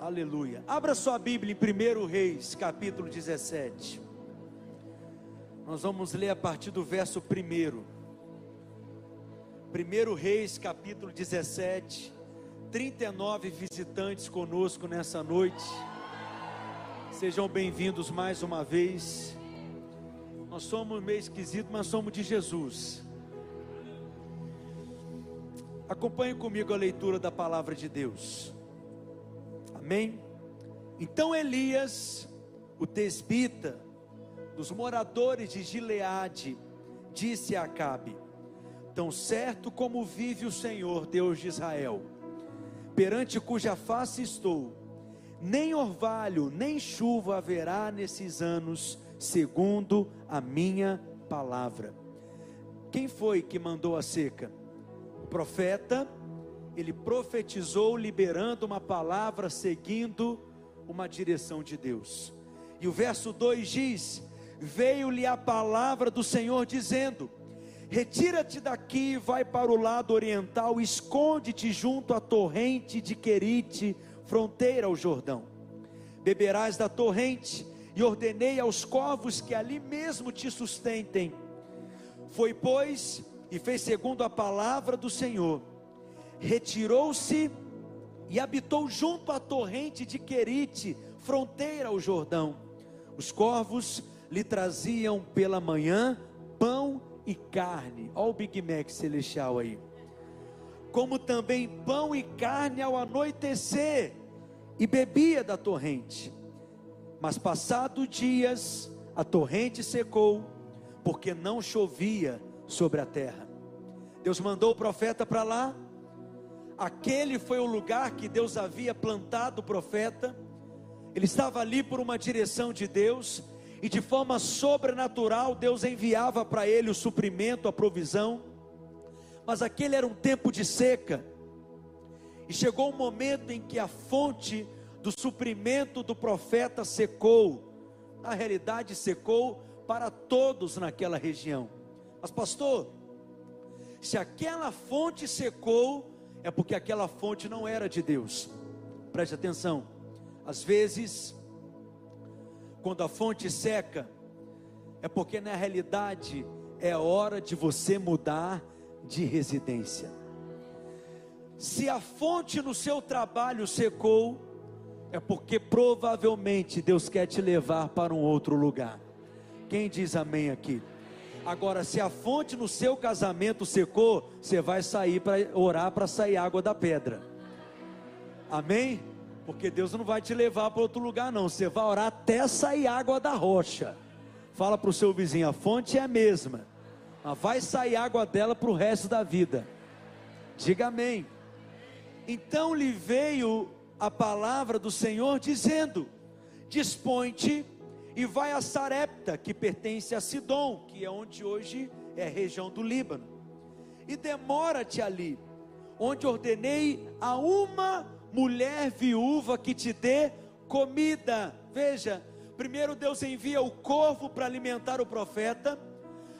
Aleluia. Abra sua Bíblia em 1 Reis, capítulo 17. Nós vamos ler a partir do verso 1. 1 Reis, capítulo 17. 39 visitantes conosco nessa noite. Sejam bem-vindos mais uma vez. Nós somos meio esquisito, mas somos de Jesus. Acompanhe comigo a leitura da palavra de Deus. Amém? Então Elias, o tesbita, dos moradores de Gileade, disse a Acabe: Tão certo como vive o Senhor, Deus de Israel, perante cuja face estou, nem orvalho, nem chuva haverá nesses anos, segundo a minha palavra. Quem foi que mandou a seca? O profeta ele profetizou liberando uma palavra, seguindo uma direção de Deus. E o verso 2 diz: Veio-lhe a palavra do Senhor dizendo: Retira-te daqui, vai para o lado oriental, esconde-te junto à torrente de Querite, fronteira ao Jordão. Beberás da torrente, e ordenei aos corvos que ali mesmo te sustentem. Foi, pois, e fez segundo a palavra do Senhor retirou-se e habitou junto à torrente de Querite, fronteira ao Jordão. Os corvos lhe traziam pela manhã pão e carne. Olha o Big Mac celestial aí. Como também pão e carne ao anoitecer, e bebia da torrente. Mas passados dias, a torrente secou, porque não chovia sobre a terra. Deus mandou o profeta para lá, Aquele foi o lugar que Deus havia plantado o profeta. Ele estava ali por uma direção de Deus, e de forma sobrenatural Deus enviava para ele o suprimento, a provisão. Mas aquele era um tempo de seca. E chegou um momento em que a fonte do suprimento do profeta secou. Na realidade, secou para todos naquela região. Mas, pastor, se aquela fonte secou, é porque aquela fonte não era de Deus. Preste atenção. Às vezes, quando a fonte seca, é porque na realidade é hora de você mudar de residência. Se a fonte no seu trabalho secou, é porque provavelmente Deus quer te levar para um outro lugar. Quem diz amém aqui? Agora, se a fonte no seu casamento secou, você vai sair para orar para sair água da pedra. Amém? Porque Deus não vai te levar para outro lugar, não. Você vai orar até sair água da rocha. Fala para o seu vizinho: a fonte é a mesma, mas vai sair água dela para o resto da vida. Diga amém. Então lhe veio a palavra do Senhor dizendo: Dispõe-te e vai a Sarepta, que pertence a Sidom, que é onde hoje é região do Líbano. E demora-te ali, onde ordenei a uma mulher viúva que te dê comida. Veja, primeiro Deus envia o corvo para alimentar o profeta,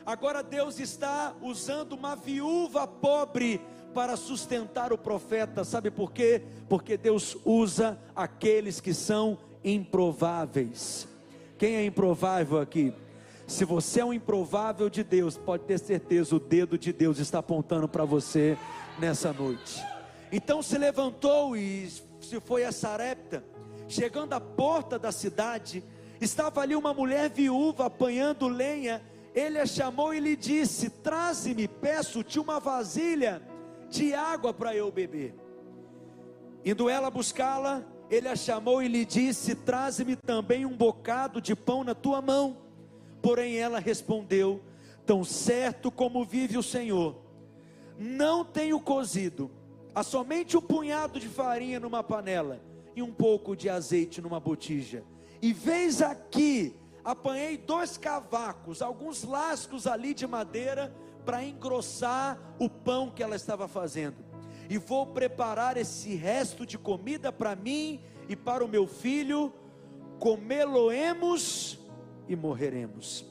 agora Deus está usando uma viúva pobre para sustentar o profeta. Sabe por quê? Porque Deus usa aqueles que são improváveis. Quem é improvável aqui? Se você é um improvável de Deus, pode ter certeza, o dedo de Deus está apontando para você nessa noite. Então se levantou e se foi a Sarepta. Chegando à porta da cidade, estava ali uma mulher viúva apanhando lenha. Ele a chamou e lhe disse: Traze-me, peço-te uma vasilha de água para eu beber. Indo ela buscá-la, ele a chamou e lhe disse: Traze-me também um bocado de pão na tua mão. Porém ela respondeu: Tão certo como vive o Senhor, não tenho cozido, há somente um punhado de farinha numa panela e um pouco de azeite numa botija. E veis aqui, apanhei dois cavacos, alguns lascos ali de madeira, para engrossar o pão que ela estava fazendo e vou preparar esse resto de comida para mim e para o meu filho, comê-lo-emos e morreremos.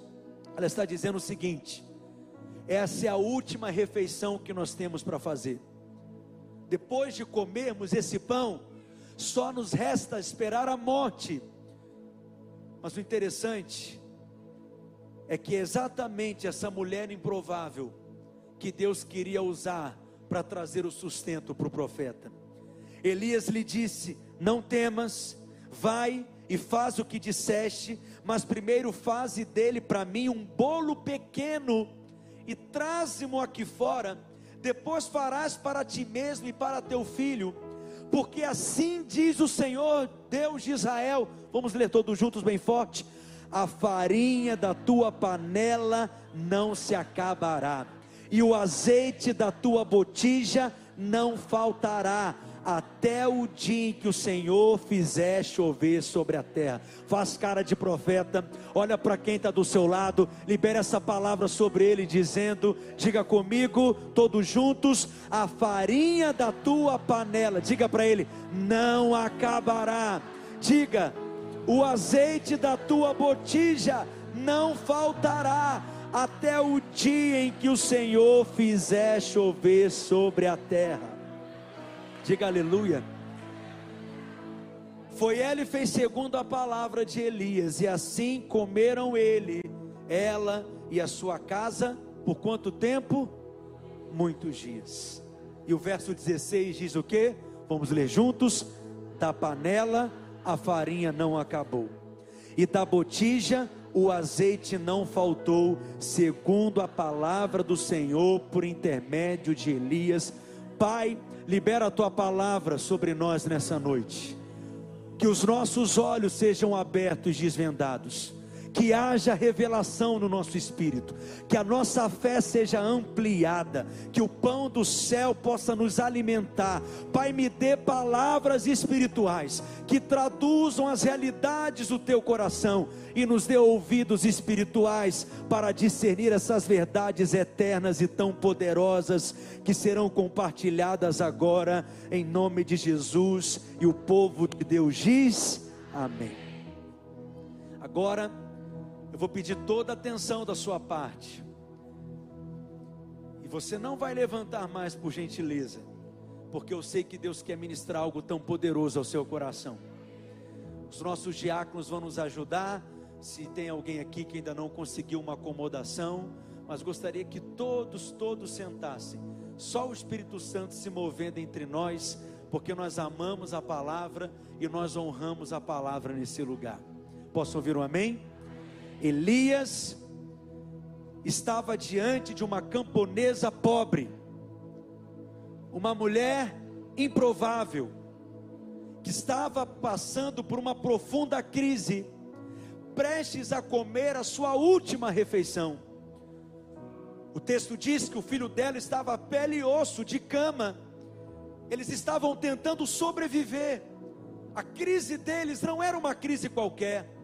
Ela está dizendo o seguinte: essa é a última refeição que nós temos para fazer. Depois de comermos esse pão, só nos resta esperar a morte. Mas o interessante é que é exatamente essa mulher improvável que Deus queria usar para trazer o sustento para o profeta. Elias lhe disse: Não temas, vai e faz o que disseste, mas primeiro faze dele para mim um bolo pequeno e traze-mo aqui fora. Depois farás para ti mesmo e para teu filho, porque assim diz o Senhor, Deus de Israel. Vamos ler todos juntos bem forte. A farinha da tua panela não se acabará, e o azeite da tua botija não faltará até o dia em que o Senhor fizer chover sobre a terra. Faz cara de profeta, olha para quem está do seu lado, libera essa palavra sobre ele, dizendo: Diga comigo, todos juntos, a farinha da tua panela, diga para ele, não acabará. Diga, o azeite da tua botija não faltará até o dia em que o Senhor fizer chover sobre a terra. Diga aleluia. Foi ela e fez segundo a palavra de Elias, e assim comeram ele, ela e a sua casa, por quanto tempo? Muitos dias. E o verso 16 diz o que? Vamos ler juntos: da panela a farinha não acabou, e da botija o azeite não faltou, segundo a palavra do Senhor por intermédio de Elias. Pai, libera a tua palavra sobre nós nessa noite. Que os nossos olhos sejam abertos e desvendados que haja revelação no nosso espírito, que a nossa fé seja ampliada, que o pão do céu possa nos alimentar. Pai, me dê palavras espirituais que traduzam as realidades do teu coração e nos dê ouvidos espirituais para discernir essas verdades eternas e tão poderosas que serão compartilhadas agora em nome de Jesus e o povo de Deus diz: Amém. Agora eu vou pedir toda a atenção da sua parte. E você não vai levantar mais por gentileza, porque eu sei que Deus quer ministrar algo tão poderoso ao seu coração. Os nossos diáconos vão nos ajudar. Se tem alguém aqui que ainda não conseguiu uma acomodação, mas gostaria que todos, todos sentassem. Só o Espírito Santo se movendo entre nós, porque nós amamos a palavra e nós honramos a palavra nesse lugar. Posso ouvir um amém? Elias estava diante de uma camponesa pobre, uma mulher improvável, que estava passando por uma profunda crise, prestes a comer a sua última refeição. O texto diz que o filho dela estava pele e osso, de cama, eles estavam tentando sobreviver. A crise deles não era uma crise qualquer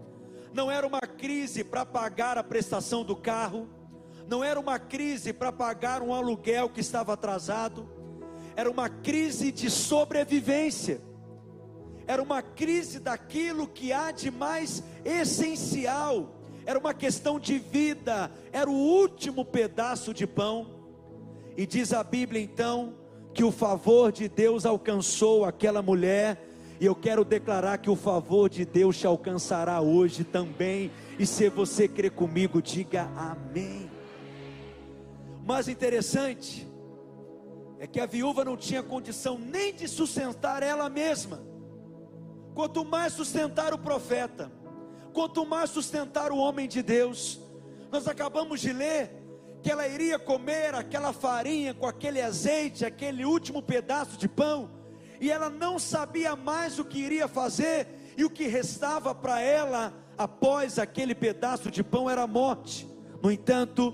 não era uma crise para pagar a prestação do carro, não era uma crise para pagar um aluguel que estava atrasado, era uma crise de sobrevivência, era uma crise daquilo que há de mais essencial, era uma questão de vida, era o último pedaço de pão, e diz a Bíblia então, que o favor de Deus alcançou aquela mulher, e eu quero declarar que o favor de Deus te alcançará hoje também. E se você crer comigo, diga amém. Mas interessante é que a viúva não tinha condição nem de sustentar ela mesma. Quanto mais sustentar o profeta, quanto mais sustentar o homem de Deus. Nós acabamos de ler que ela iria comer aquela farinha com aquele azeite, aquele último pedaço de pão e ela não sabia mais o que iria fazer, e o que restava para ela após aquele pedaço de pão era a morte. No entanto,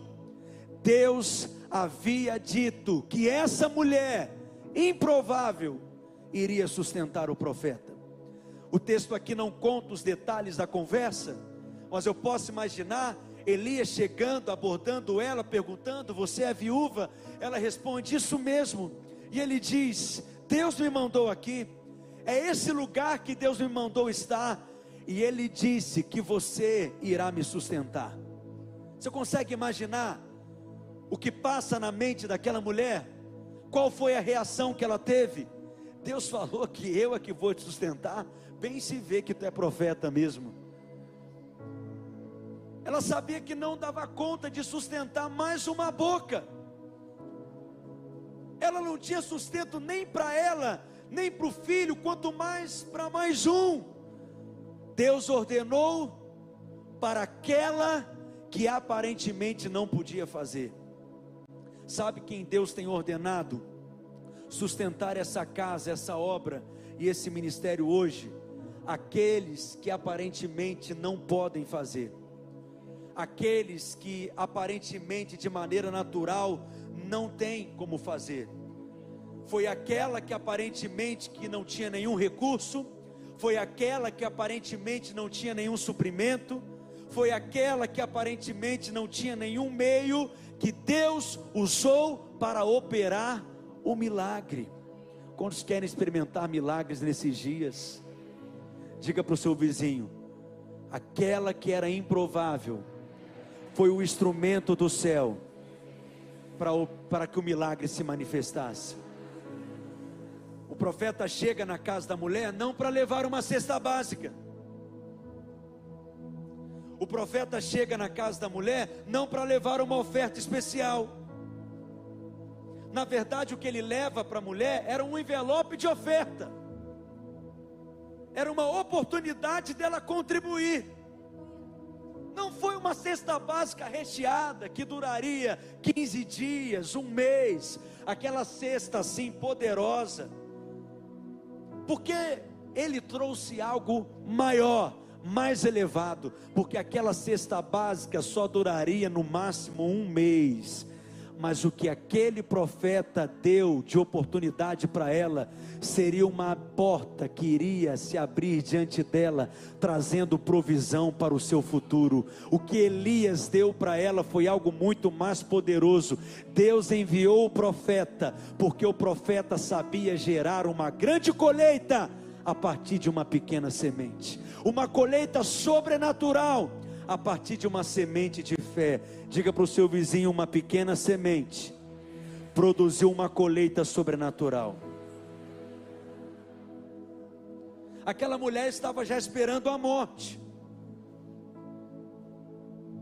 Deus havia dito que essa mulher improvável iria sustentar o profeta. O texto aqui não conta os detalhes da conversa, mas eu posso imaginar Elias chegando, abordando ela, perguntando: Você é viúva? Ela responde: Isso mesmo. E ele diz: Deus me mandou aqui, é esse lugar que Deus me mandou estar, e Ele disse que você irá me sustentar. Você consegue imaginar o que passa na mente daquela mulher? Qual foi a reação que ela teve? Deus falou que eu é que vou te sustentar. Bem se vê que tu é profeta mesmo. Ela sabia que não dava conta de sustentar mais uma boca. Ela não tinha sustento nem para ela, nem para o filho, quanto mais para mais um. Deus ordenou para aquela que aparentemente não podia fazer. Sabe quem Deus tem ordenado sustentar essa casa, essa obra e esse ministério hoje? Aqueles que aparentemente não podem fazer, aqueles que aparentemente de maneira natural não têm como fazer. Foi aquela que aparentemente que não tinha nenhum recurso, foi aquela que aparentemente não tinha nenhum suprimento, foi aquela que aparentemente não tinha nenhum meio que Deus usou para operar o milagre. Quantos querem experimentar milagres nesses dias? Diga para o seu vizinho: aquela que era improvável foi o instrumento do céu para, que o milagre se manifestasse. O profeta chega na casa da mulher não para levar uma cesta básica o profeta chega na casa da mulher não para levar uma oferta especial. Na verdade, o que ele leva para a mulher era um envelope de oferta. Era uma oportunidade dela contribuir. Não foi uma cesta básica recheada que duraria 15 dias, um mês, aquela cesta assim poderosa. Porque ele trouxe algo maior mais elevado, porque aquela cesta básica só duraria no máximo um mês. Mas o que aquele profeta deu de oportunidade para ela seria uma porta que iria se abrir diante dela, trazendo provisão para o seu futuro. O que Elias deu para ela foi algo muito mais poderoso. Deus enviou o profeta, porque o profeta sabia gerar uma grande colheita a partir de uma pequena semente, uma colheita sobrenatural a partir de uma semente de fé. Diga para o seu vizinho: uma pequena semente produziu uma colheita sobrenatural. Aquela mulher estava já esperando a morte.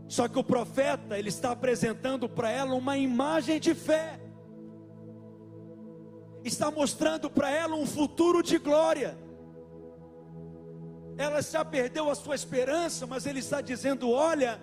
Só que o profeta, ele está apresentando para ela uma imagem de fé. Está mostrando para ela um futuro de glória ela já perdeu a sua esperança, mas ele está dizendo: olha,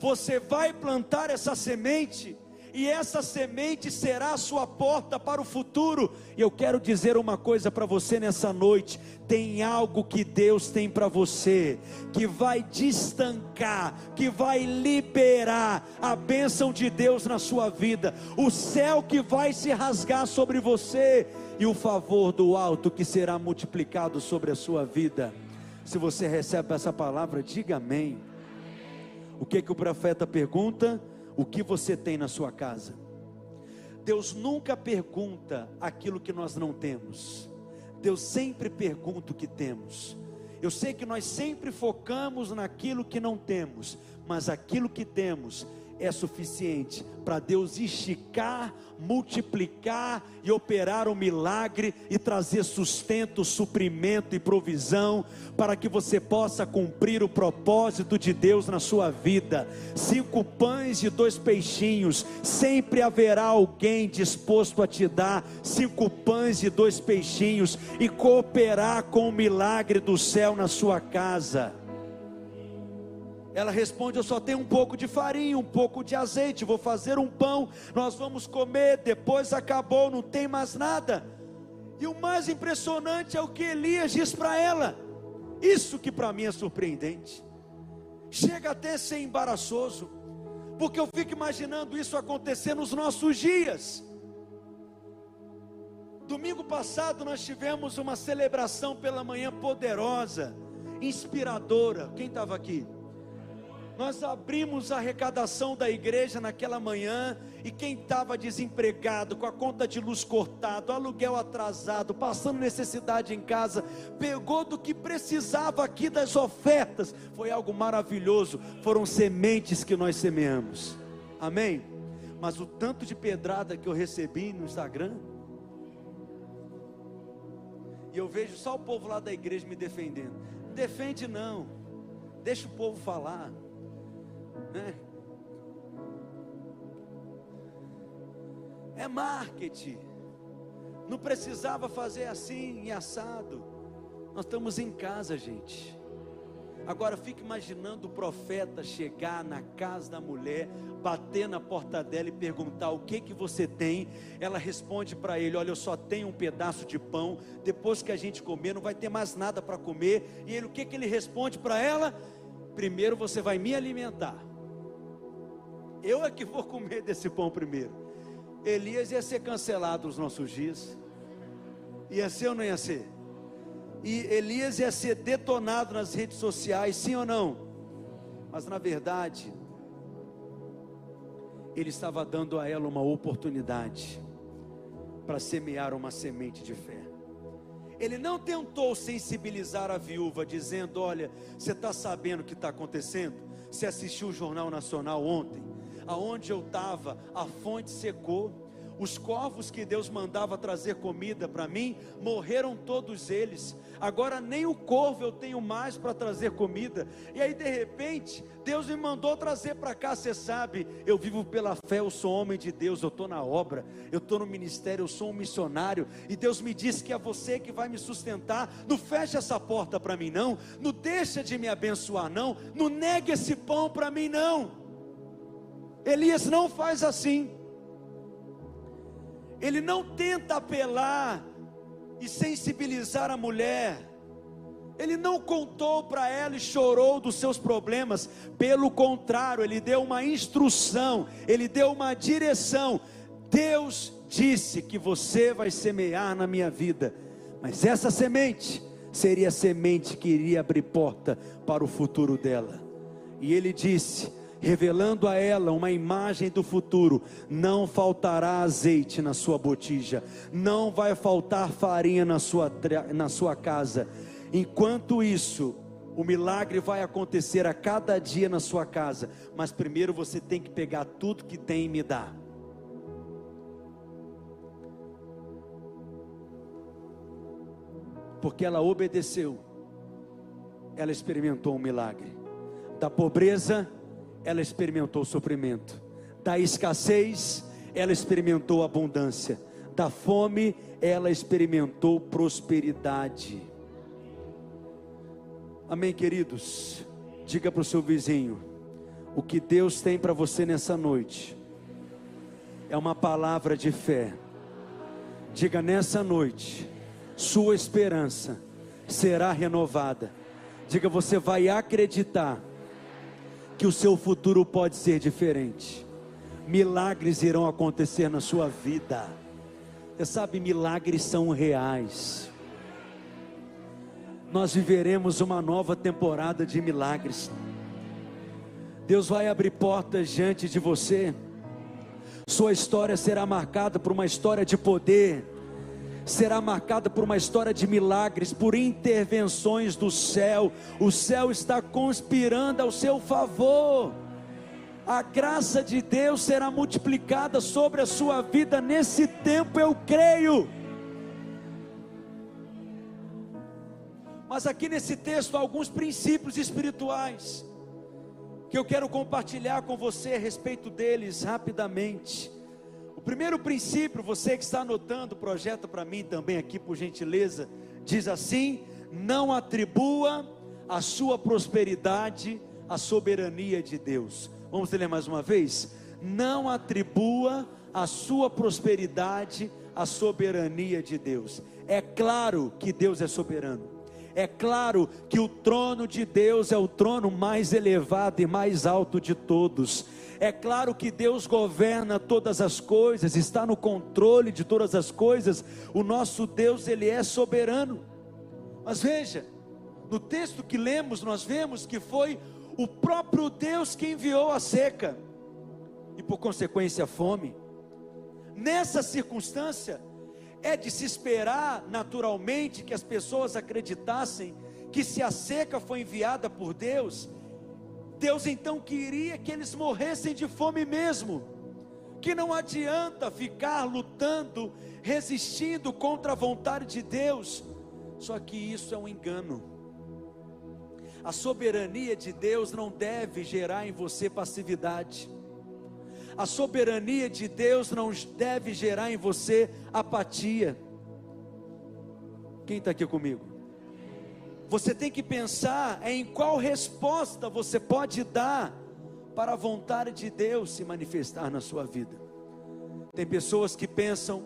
você vai plantar essa semente, e essa semente será a sua porta para o futuro. E eu quero dizer uma coisa para você nessa noite: tem algo que Deus tem para você, que vai destancar, que vai liberar a bênção de Deus na sua vida, o céu que vai se rasgar sobre você, e o favor do alto que será multiplicado sobre a sua vida. Se você recebe essa palavra, diga amém. O que que o profeta pergunta? O que você tem na sua casa? Deus nunca pergunta aquilo que nós não temos. Deus sempre pergunta o que temos. Eu sei que nós sempre focamos naquilo que não temos, mas aquilo que temos é suficiente para Deus esticar, multiplicar e operar o um milagre e trazer sustento, suprimento e provisão para que você possa cumprir o propósito de Deus na sua vida. Cinco pães e dois peixinhos, sempre haverá alguém disposto a te dar cinco pães e dois peixinhos e cooperar com o milagre do céu na sua casa. Ela responde: Eu só tenho um pouco de farinha, um pouco de azeite, vou fazer um pão, nós vamos comer, depois acabou, não tem mais nada. E o mais impressionante é o que Elias diz para ela. Isso que para mim é surpreendente. Chega até a ser embaraçoso, porque eu fico imaginando isso acontecer nos nossos dias. Domingo passado nós tivemos uma celebração pela manhã poderosa, inspiradora. Quem estava aqui? Nós abrimos a arrecadação da igreja naquela manhã e quem estava desempregado, com a conta de luz cortada, aluguel atrasado, passando necessidade em casa, pegou do que precisava aqui das ofertas. Foi algo maravilhoso. Foram sementes que nós semeamos. Amém? Mas o tanto de pedrada que eu recebi no Instagram, E eu vejo só o povo lá da igreja me defendendo. Defende não. Deixa o povo falar. É marketing. Não precisava fazer assim e assado. Nós estamos em casa, gente. Agora fique imaginando o profeta chegar na casa da mulher, bater na porta dela e perguntar o que que você tem. Ela responde para ele: Olha, eu só tenho um pedaço de pão. Depois que a gente comer, não vai ter mais nada para comer. E ele, o que que ele responde para ela? Primeiro você vai me alimentar. Eu é que vou comer desse pão primeiro. Elias ia ser cancelado nos nossos dias. Ia ser ou não ia ser? E Elias ia ser detonado nas redes sociais, sim ou não? Mas na verdade, ele estava dando a ela uma oportunidade para semear uma semente de fé. Ele não tentou sensibilizar a viúva, dizendo: Olha, você está sabendo o que está acontecendo? Você assistiu o Jornal Nacional ontem? Aonde eu estava, a fonte secou. Os corvos que Deus mandava trazer comida para mim, morreram todos eles agora nem o corvo eu tenho mais para trazer comida. E aí de repente, Deus me mandou trazer para cá, você sabe, eu vivo pela fé, eu sou homem de Deus, eu estou na obra, eu estou no ministério, eu sou um missionário, e Deus me disse que é você que vai me sustentar. Não feche essa porta para mim, não, não deixa de me abençoar, não, não negue esse pão para mim, não. Elias não faz assim. Ele não tenta apelar e sensibilizar a mulher. Ele não contou para ela e chorou dos seus problemas, pelo contrário, ele deu uma instrução, ele deu uma direção. Deus disse que você vai semear na minha vida, mas essa semente seria a semente que iria abrir porta para o futuro dela. E ele disse: revelando a ela uma imagem do futuro. Não faltará azeite na sua botija, não vai faltar farinha na sua, na sua casa. Enquanto isso, o milagre vai acontecer a cada dia na sua casa, mas primeiro você tem que pegar tudo que tem e me dar. Porque ela obedeceu, ela experimentou um milagre. Da pobreza, ela experimentou sofrimento. Da escassez, ela experimentou abundância. Da fome, ela experimentou prosperidade. Amém, queridos? Diga para o seu vizinho: o que Deus tem para você nessa noite é uma palavra de fé. Diga nessa noite, sua esperança será renovada. Diga, você vai acreditar que o seu futuro pode ser diferente. Milagres irão acontecer na sua vida. Você sabe, milagres são reais. Nós viveremos uma nova temporada de milagres. Deus vai abrir portas diante de você. Sua história será marcada por uma história de poder será marcada por uma história de milagres, por intervenções do céu. O céu está conspirando ao seu favor. A graça de Deus será multiplicada sobre a sua vida nesse tempo, eu creio. Mas aqui nesse texto há alguns princípios espirituais que eu quero compartilhar com você a respeito deles rapidamente. O primeiro princípio, você que está anotando, projeta para mim também aqui, por gentileza, diz assim: não atribua a sua prosperidade à soberania de Deus. Vamos ler mais uma vez? Não atribua a sua prosperidade à soberania de Deus. É claro que Deus é soberano. É claro que o trono de Deus é o trono mais elevado e mais alto de todos. É claro que Deus governa todas as coisas, está no controle de todas as coisas. O nosso Deus, ele é soberano. Mas veja, no texto que lemos, nós vemos que foi o próprio Deus que enviou a seca e por consequência a fome. Nessa circunstância, é de se esperar naturalmente que as pessoas acreditassem que se a seca foi enviada por Deus, Deus então queria que eles morressem de fome mesmo. Que não adianta ficar lutando, resistindo contra a vontade de Deus. Só que isso é um engano. A soberania de Deus não deve gerar em você passividade. A soberania de Deus não deve gerar em você apatia. Quem está aqui comigo? Você tem que pensar em qual resposta você pode dar para a vontade de Deus se manifestar na sua vida. Tem pessoas que pensam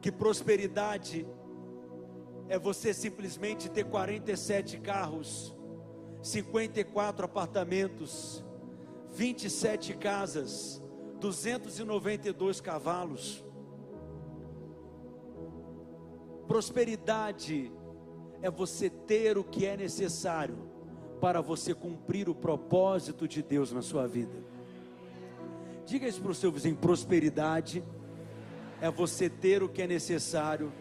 que prosperidade é você simplesmente ter 47 carros, 54 apartamentos, 27 casas, 292 cavalos. Prosperidade é você ter o que é necessário para você cumprir o propósito de Deus na sua vida. Diga isso para o seu vizinho: prosperidade é você ter o que é necessário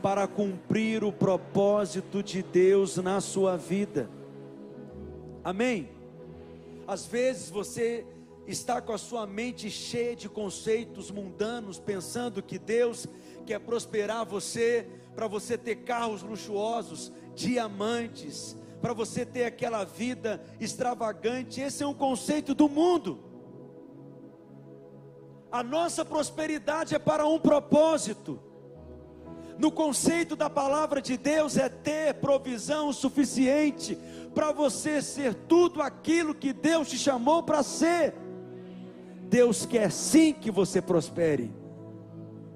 para cumprir o propósito de Deus na sua vida. Amém? Às vezes você está com a sua mente cheia de conceitos mundanos, pensando que Deus quer prosperar você, para você ter carros luxuosos, diamantes, para você ter aquela vida extravagante. Esse é um conceito do mundo. A nossa prosperidade é para um propósito. No conceito da palavra de Deus é ter provisão suficiente para você ser tudo aquilo que Deus te chamou para ser. Deus quer sim que você prospere.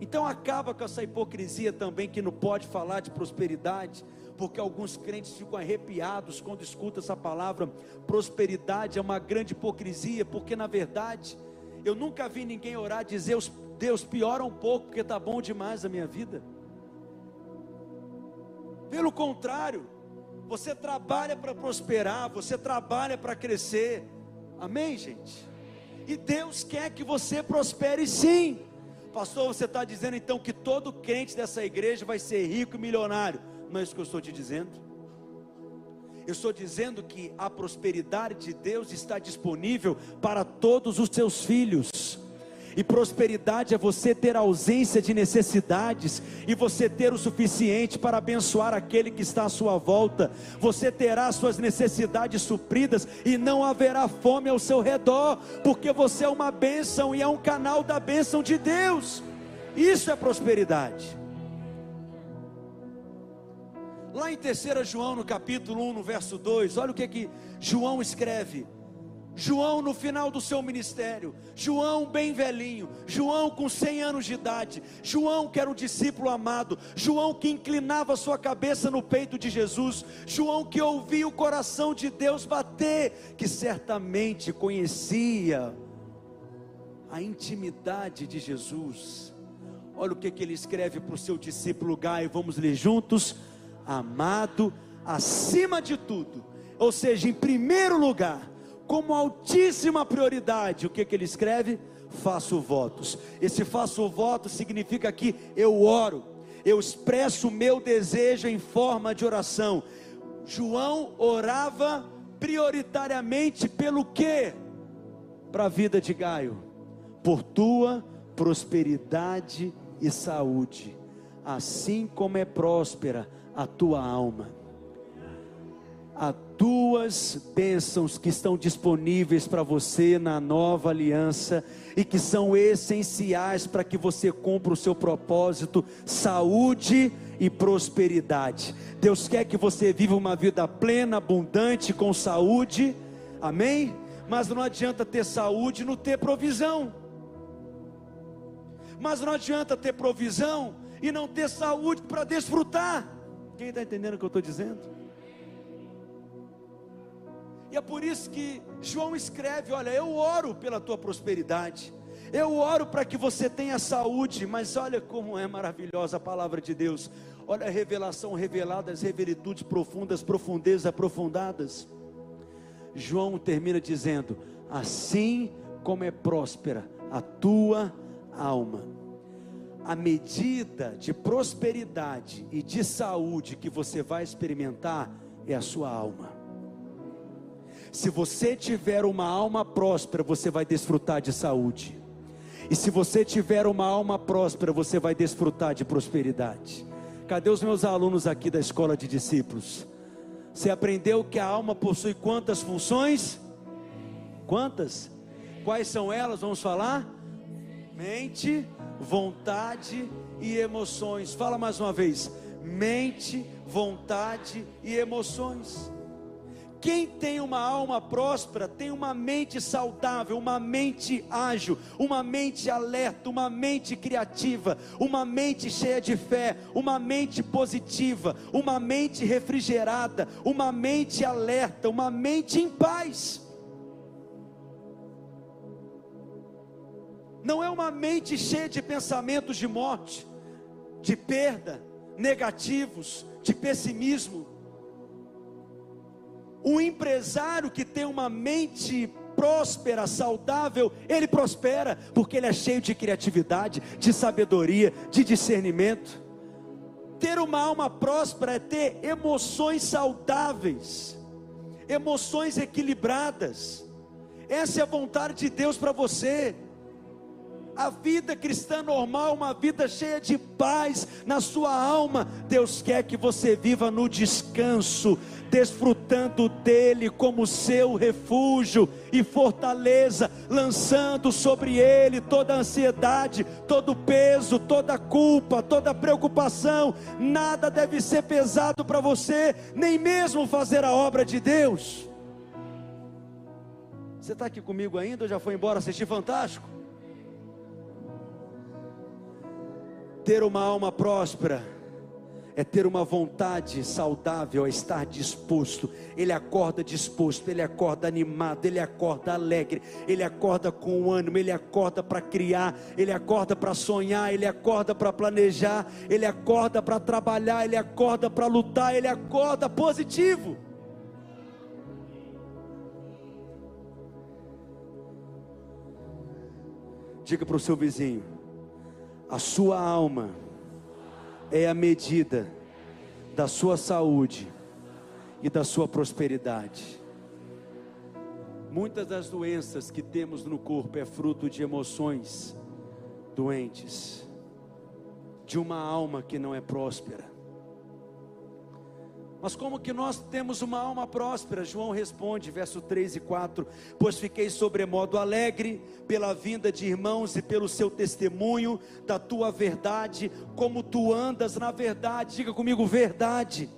Então acaba com essa hipocrisia também que não pode falar de prosperidade, porque alguns crentes ficam arrepiados quando escutam essa palavra. Prosperidade é uma grande hipocrisia, porque na verdade eu nunca vi ninguém orar dizer: Deus, piora um pouco, porque está bom demais a minha vida. Pelo contrário, você trabalha para prosperar, você trabalha para crescer. Amém, gente? E Deus quer que você prospere sim. Pastor, você está dizendo então que todo crente dessa igreja vai ser rico e milionário. Não é isso que eu estou te dizendo. Eu estou dizendo que a prosperidade de Deus está disponível para todos os seus filhos. E prosperidade é você ter ausência de necessidades e você ter o suficiente para abençoar aquele que está à sua volta. Você terá suas necessidades supridas e não haverá fome ao seu redor, porque você é uma bênção e é um canal da bênção de Deus. Isso é prosperidade. Lá em 3 João, no capítulo 1, no verso 2, olha o que, que João escreve. João no final do seu ministério, João bem velhinho, João com 100 anos de idade, João que era um discípulo amado, João que inclinava sua cabeça no peito de Jesus, João que ouvia o coração de Deus bater, que certamente conhecia a intimidade de Jesus. Olha o que, que ele escreve para o seu discípulo Gaio, vamos ler juntos: amado acima de tudo, ou seja, em primeiro lugar como altíssima prioridade, o que, que ele escreve? Faço votos. Esse faço voto significa que eu oro, eu expresso o meu desejo em forma de oração. João orava prioritariamente pelo que? Para a vida de Gaio, por tua prosperidade e saúde, assim como é próspera a tua alma há duas bênçãos que estão disponíveis para você na nova aliança e que são essenciais para que você cumpra o seu propósito: saúde e prosperidade. Deus quer que você viva uma vida plena, abundante, com saúde, amém? Mas não adianta ter saúde e não ter provisão. Mas não adianta ter provisão e não ter saúde para desfrutar. Quem está entendendo o que eu estou dizendo? E é por isso que João escreve: Olha, eu oro pela tua prosperidade, eu oro para que você tenha saúde, mas olha como é maravilhosa a palavra de Deus. Olha a revelação revelada, as revelitudes profundas, profundezas aprofundadas. João termina dizendo: Assim como é próspera a tua alma. A medida de prosperidade e de saúde que você vai experimentar é a sua alma. Se você tiver uma alma próspera, você vai desfrutar de saúde. E se você tiver uma alma próspera, você vai desfrutar de prosperidade. Cadê os meus alunos aqui da escola de discípulos? Você aprendeu que a alma possui quantas funções? Quantas? Quais são elas? Vamos falar? Mente, vontade e emoções. Fala mais uma vez: mente, vontade e emoções. Quem tem uma alma próspera tem uma mente saudável, uma mente ágil, uma mente alerta, uma mente criativa, uma mente cheia de fé, uma mente positiva, uma mente refrigerada, uma mente alerta, uma mente em paz. Não é uma mente cheia de pensamentos de morte, de perda, negativos, de pessimismo o empresário que tem uma mente próspera, saudável, ele prospera, porque ele é cheio de criatividade, de sabedoria, de discernimento. Ter uma alma próspera é ter emoções saudáveis, emoções equilibradas. Essa é a vontade de Deus para você. A vida cristã normal, uma vida cheia de paz na sua alma. Deus quer que você viva no descanso, desfrutando dele como seu refúgio e fortaleza, lançando sobre ele toda a ansiedade, todo o peso, toda a culpa, toda a preocupação. Nada deve ser pesado para você, nem mesmo fazer a obra de Deus. Você está aqui comigo ainda ou já foi embora assistir Fantástico? Ter uma alma próspera é ter uma vontade saudável, é estar disposto. Ele acorda disposto, ele acorda animado, ele acorda alegre, ele acorda com ânimo, ele acorda para criar, ele acorda para sonhar, ele acorda para planejar, ele acorda para trabalhar, ele acorda para lutar, ele acorda positivo. Diga para o seu vizinho: a sua alma é a medida da sua saúde e da sua prosperidade. Muitas das doenças que temos no corpo é fruto de emoções doentes, de uma alma que não é próspera. Mas como que nós temos uma alma próspera? João responde, verso 3 e 4: Pois fiquei sobremodo alegre pela vinda de irmãos e pelo seu testemunho da tua verdade, como tu andas na verdade. Diga comigo, verdade.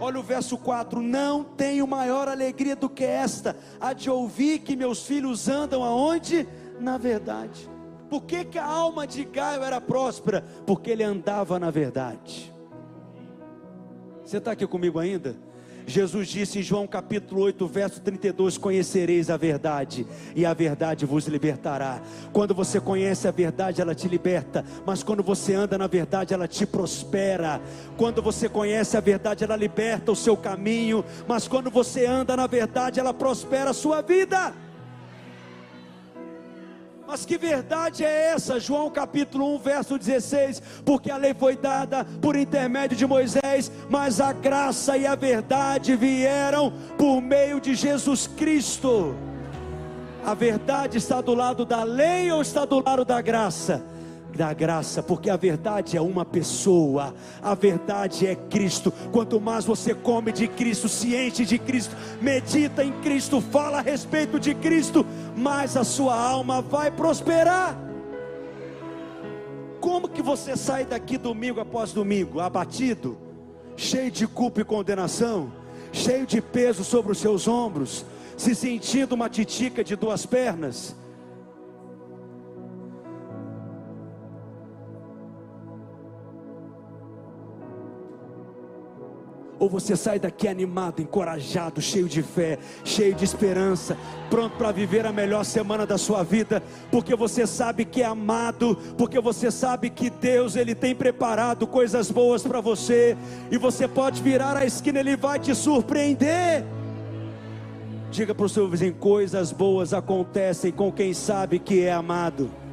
Olha o verso 4: Não tenho maior alegria do que esta, a de ouvir que meus filhos andam aonde? Na verdade. Por que, que a alma de Gaio era próspera? Porque ele andava na verdade. Você está aqui comigo ainda? Jesus disse em João capítulo 8, verso 32: Conhecereis a verdade, e a verdade vos libertará. Quando você conhece a verdade, ela te liberta, mas quando você anda na verdade, ela te prospera. Quando você conhece a verdade, ela liberta o seu caminho, mas quando você anda na verdade, ela prospera a sua vida. Mas que verdade é essa? João capítulo 1, verso 16: Porque a lei foi dada por intermédio de Moisés, mas a graça e a verdade vieram por meio de Jesus Cristo. A verdade está do lado da lei ou está do lado da graça? Da graça, porque a verdade é uma pessoa, a verdade é Cristo. Quanto mais você come de Cristo, se enche de Cristo, medita em Cristo, fala a respeito de Cristo, mais a sua alma vai prosperar. Como que você sai daqui domingo após domingo, abatido, cheio de culpa e condenação, cheio de peso sobre os seus ombros, se sentindo uma titica de duas pernas? Ou você sai daqui animado, encorajado, cheio de fé, cheio de esperança, pronto para viver a melhor semana da sua vida, porque você sabe que é amado, porque você sabe que Deus ele tem preparado coisas boas para você, e você pode virar a esquina, ele vai te surpreender. Diga para o seu vizinho: coisas boas acontecem com quem sabe que é amado.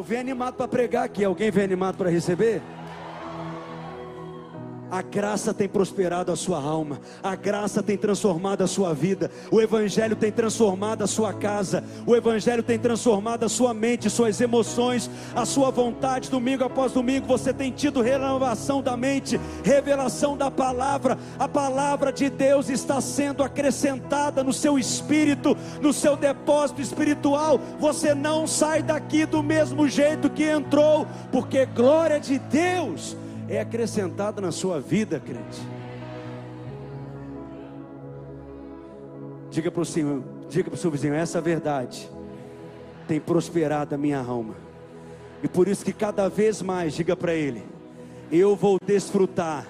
Eu venho animado para pregar aqui. Alguém vem animado para receber? A graça tem prosperado a sua alma, a graça tem transformado a sua vida, o Evangelho tem transformado a sua casa, o Evangelho tem transformado a sua mente, suas emoções, a sua vontade. Domingo após domingo você tem tido renovação da mente, revelação da palavra, a palavra de Deus está sendo acrescentada no seu espírito, no seu depósito espiritual. Você não sai daqui do mesmo jeito que entrou, porque glória de Deus é acrescentada na sua vida, crente. Diga para o Senhor, diga para o seu vizinho, essa verdade tem prosperado a minha alma. E por isso que cada vez mais diga para ele, eu vou desfrutar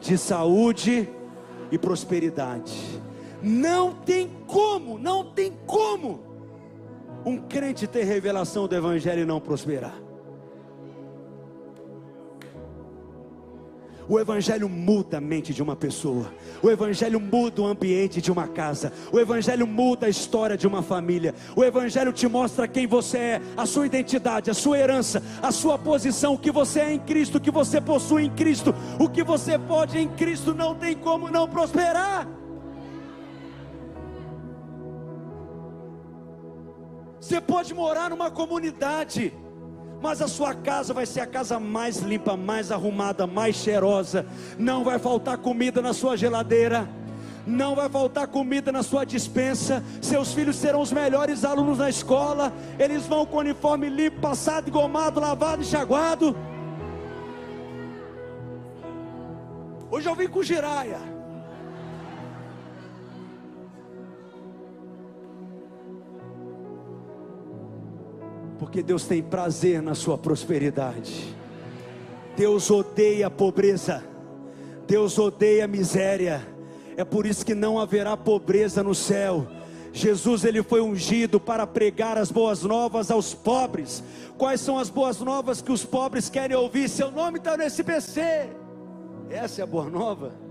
de saúde e prosperidade. Não tem como, não tem como um crente ter revelação do evangelho e não prosperar. O Evangelho muda a mente de uma pessoa, o Evangelho muda o ambiente de uma casa, o Evangelho muda a história de uma família, o Evangelho te mostra quem você é, a sua identidade, a sua herança, a sua posição, o que você é em Cristo, o que você possui em Cristo, o que você pode em Cristo, não tem como não prosperar. Você pode morar numa comunidade, mas a sua casa vai ser a casa mais limpa, mais arrumada, mais cheirosa. Não vai faltar comida na sua geladeira. Não vai faltar comida na sua dispensa. Seus filhos serão os melhores alunos na escola. Eles vão com uniforme limpo, passado, gomado, lavado enxaguado. Hoje eu vim com giraia. Porque Deus tem prazer na sua prosperidade. Deus odeia a pobreza. Deus odeia a miséria. É por isso que não haverá pobreza no céu. Jesus ele foi ungido para pregar as boas novas aos pobres. Quais são as boas novas que os pobres querem ouvir? Seu nome está no SPC. Essa é a boa nova.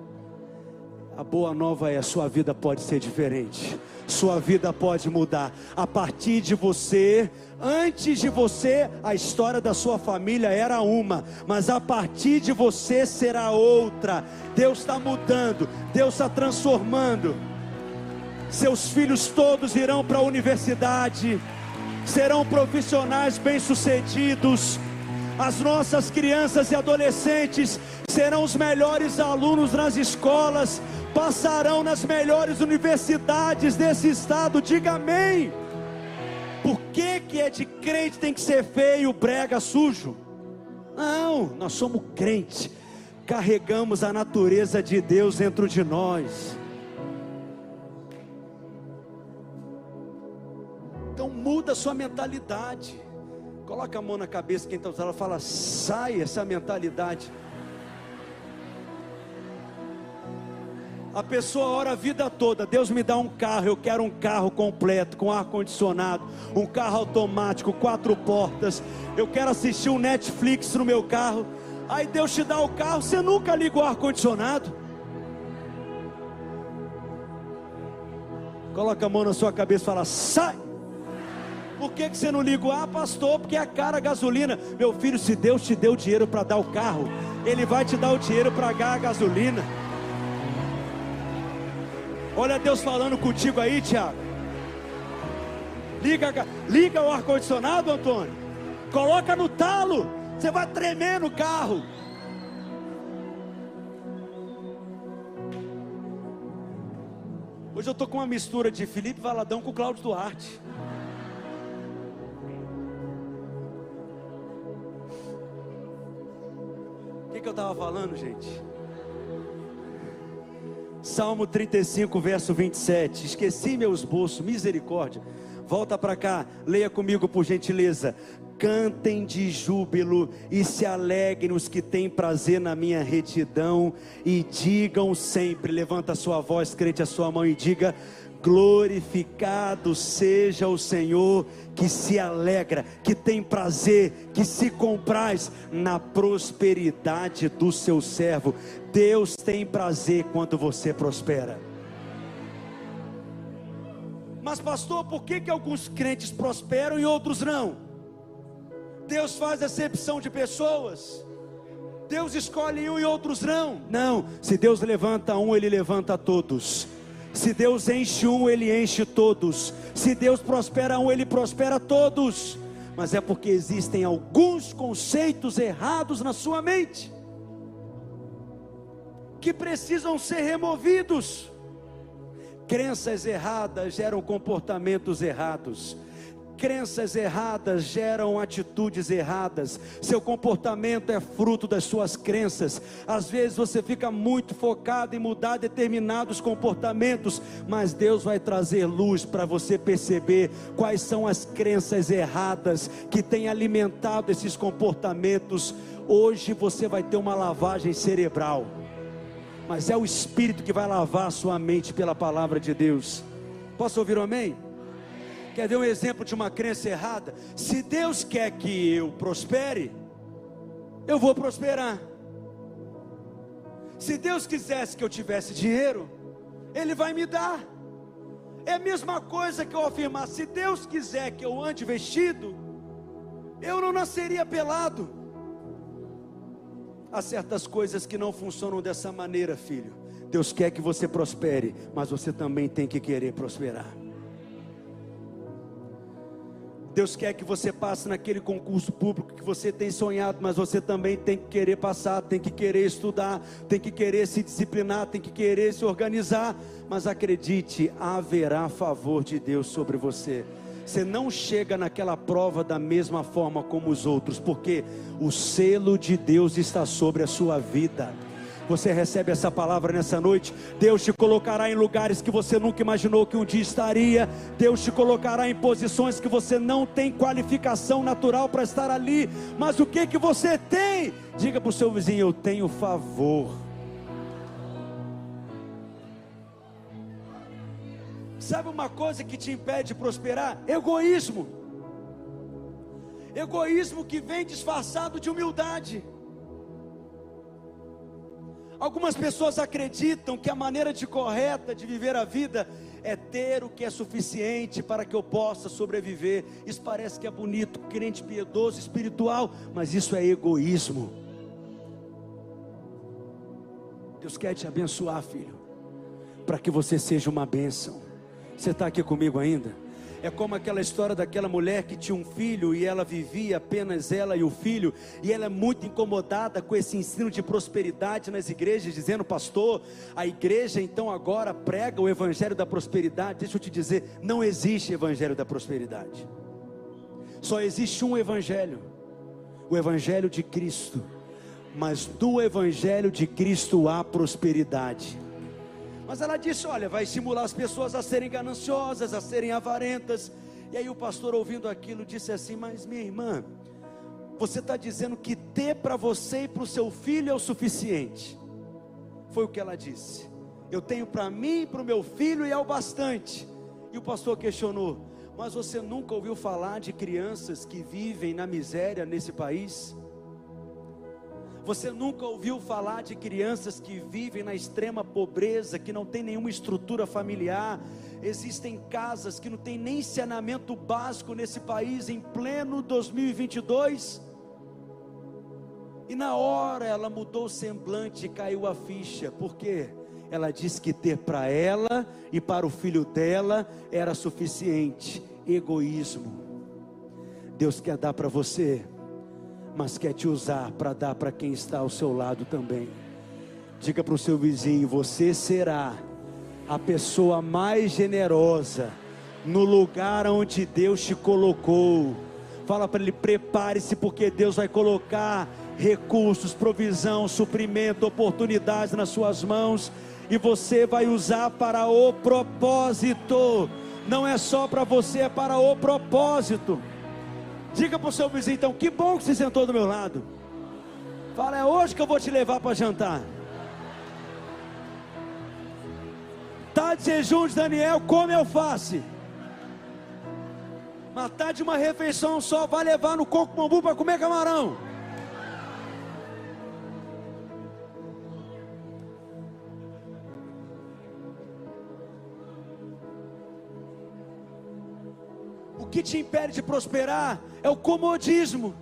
A boa nova é: sua vida pode ser diferente, sua vida pode mudar. A partir de você, Antes de você, a história da sua família era uma, mas a partir de você será outra. Deus está mudando, Deus está transformando. Seus filhos todos irão para a universidade, serão profissionais bem-sucedidos. As nossas crianças e adolescentes serão os melhores alunos nas escolas, passarão nas melhores universidades desse estado. Diga amém. Por que, que é de crente tem que ser feio, brega, sujo? Não, nós somos crentes, carregamos a natureza de Deus dentro de nós. Então muda a sua mentalidade. Coloca a mão na cabeça quem está usando, ela fala, sai essa mentalidade. A pessoa ora a vida toda, Deus me dá um carro, eu quero um carro completo, com ar condicionado, um carro automático, quatro portas. Eu quero assistir um Netflix no meu carro. Aí Deus te dá o carro, você nunca liga o ar condicionado. Coloca a mão na sua cabeça e fala: sai. Por que, que você não liga o ar, pastor? Porque é cara a gasolina. Meu filho, se Deus te deu dinheiro para dar o carro, Ele vai te dar o dinheiro para pagar a gasolina. Olha Deus falando contigo aí, Tiago. Liga, liga o ar-condicionado, Antônio. Coloca no talo. Você vai tremer no carro. Hoje eu estou com uma mistura de Felipe Valadão com Cláudio Duarte. O que, que eu estava falando, gente? Salmo 35, verso 27. Esqueci meu esboço, misericórdia. Volta para cá, leia comigo por gentileza. Cantem de júbilo e se alegrem os que têm prazer na minha retidão e digam sempre, levanta a sua voz, crente a sua mão e diga: Glorificado seja o Senhor que se alegra, que tem prazer, que se compraz na prosperidade do seu servo. Deus tem prazer quando você prospera. Mas, pastor, por que, que alguns crentes prosperam e outros não? Deus faz acepção de pessoas. Deus escolhe um e outros não. Não, se Deus levanta um, Ele levanta todos. Se Deus enche um, Ele enche todos. Se Deus prospera um, Ele prospera todos. Mas é porque existem alguns conceitos errados na sua mente que precisam ser removidos. Crenças erradas geram comportamentos errados. Crenças erradas geram atitudes erradas. Seu comportamento é fruto das suas crenças. Às vezes você fica muito focado em mudar determinados comportamentos, mas Deus vai trazer luz para você perceber quais são as crenças erradas que têm alimentado esses comportamentos. Hoje você vai ter uma lavagem cerebral mas é o Espírito que vai lavar a sua mente pela palavra de Deus. Posso ouvir um amém? Quer ver um exemplo de uma crença errada? Se Deus quer que eu prospere, eu vou prosperar. Se Deus quisesse que eu tivesse dinheiro, Ele vai me dar. É a mesma coisa que eu afirmar: se Deus quiser que eu ande vestido, eu não nasceria pelado. Há certas coisas que não funcionam dessa maneira, filho. Deus quer que você prospere, mas você também tem que querer prosperar. Deus quer que você passe naquele concurso público que você tem sonhado, mas você também tem que querer passar, tem que querer estudar, tem que querer se disciplinar, tem que querer se organizar. Mas acredite, haverá favor de Deus sobre você. Você não chega naquela prova da mesma forma como os outros, porque o selo de Deus está sobre a sua vida. Você recebe essa palavra nessa noite. Deus te colocará em lugares que você nunca imaginou que um dia estaria. Deus te colocará em posições que você não tem qualificação natural para estar ali. Mas o que que você tem? Diga para o seu vizinho: Eu tenho favor. Sabe uma coisa que te impede de prosperar? Egoísmo. Egoísmo que vem disfarçado de humildade. Algumas pessoas acreditam que a maneira de correta de viver a vida é ter o que é suficiente para que eu possa sobreviver. Isso parece que é bonito, crente piedoso, espiritual, mas isso é egoísmo. Deus quer te abençoar, filho, para que você seja uma bênção. Você está aqui comigo ainda? É como aquela história daquela mulher que tinha um filho e ela vivia apenas ela e o filho, e ela é muito incomodada com esse ensino de prosperidade nas igrejas, dizendo, pastor, a igreja então agora prega o evangelho da prosperidade. Deixa eu te dizer, não existe evangelho da prosperidade, só existe um evangelho, o evangelho de Cristo, mas do evangelho de Cristo há prosperidade. Mas ela disse: Olha, vai estimular as pessoas a serem gananciosas, a serem avarentas. E aí o pastor, ouvindo aquilo, disse assim: Mas minha irmã, você está dizendo que ter para você e para o seu filho é o suficiente. Foi o que ela disse. Eu tenho para mim e para o meu filho e é o bastante. E o pastor questionou: Mas você nunca ouviu falar de crianças que vivem na miséria nesse país? Você nunca ouviu falar de crianças que vivem na extrema pobreza, que não tem nenhuma estrutura familiar? Existem casas que não tem nem saneamento básico nesse país em pleno 2022. E na hora ela mudou o semblante e caiu a ficha, porque ela disse que ter para ela e para o filho dela era suficiente. Egoísmo. Deus quer dar para você mas quer te usar para dar para quem está ao seu lado também. Diga para o seu vizinho: você será a pessoa mais generosa no lugar onde Deus te colocou. Fala para ele: prepare-se, porque Deus vai colocar recursos, provisão, suprimento, oportunidades nas suas mãos e você vai usar para o propósito. Não é só para você, é para o propósito. Diga para o seu vizinho então, que bom que você sentou do meu lado. Fala, é hoje que eu vou te levar para jantar. Tá de jejum de Daniel, come alface. Matar tá de uma refeição só vai levar no coco bambu para comer camarão. Que te impede de prosperar é o comodismo.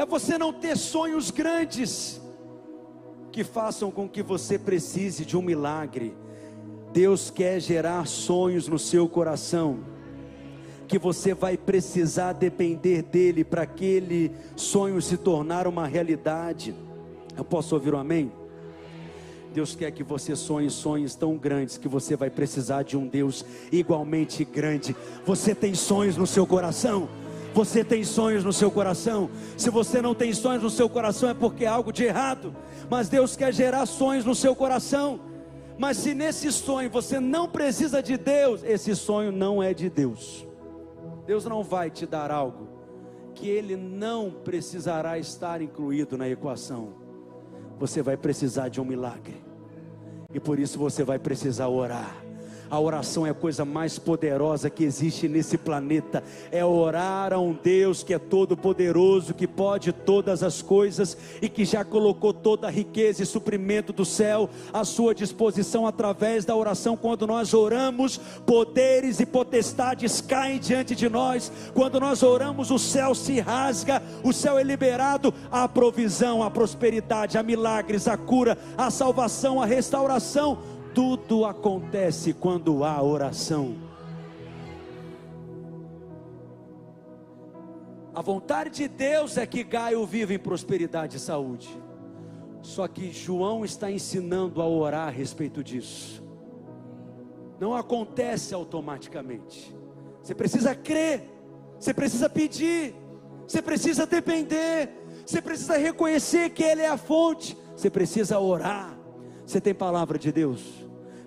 é você não ter sonhos grandes que façam com que você precise de um milagre. Deus quer gerar sonhos no seu coração, que você vai precisar depender dEle para aquele sonho se tornar uma realidade. Eu posso ouvir um amém? Deus quer que você sonhe sonhos tão grandes que você vai precisar de um Deus igualmente grande. Você tem sonhos no seu coração? Você tem sonhos no seu coração? Se você não tem sonhos no seu coração é porque é algo de errado. Mas Deus quer gerar sonhos no seu coração. Mas se nesse sonho você não precisa de Deus, esse sonho não é de Deus. Deus não vai te dar algo que ele não precisará estar incluído na equação. Você vai precisar de um milagre. E por isso você vai precisar orar a oração é a coisa mais poderosa que existe nesse planeta. É orar a um Deus que é todo poderoso, que pode todas as coisas e que já colocou toda a riqueza e suprimento do céu à sua disposição através da oração. Quando nós oramos, poderes e potestades caem diante de nós. Quando nós oramos, o céu se rasga, o céu é liberado, a provisão, a prosperidade, a milagres, a cura, a salvação, a restauração tudo acontece quando há oração. A vontade de Deus é que Gaio viva em prosperidade e saúde. Só que João está ensinando a orar a respeito disso. Não acontece automaticamente. Você precisa crer, você precisa pedir, você precisa depender, você precisa reconhecer que Ele é a fonte, você precisa orar. Você tem palavra de Deus,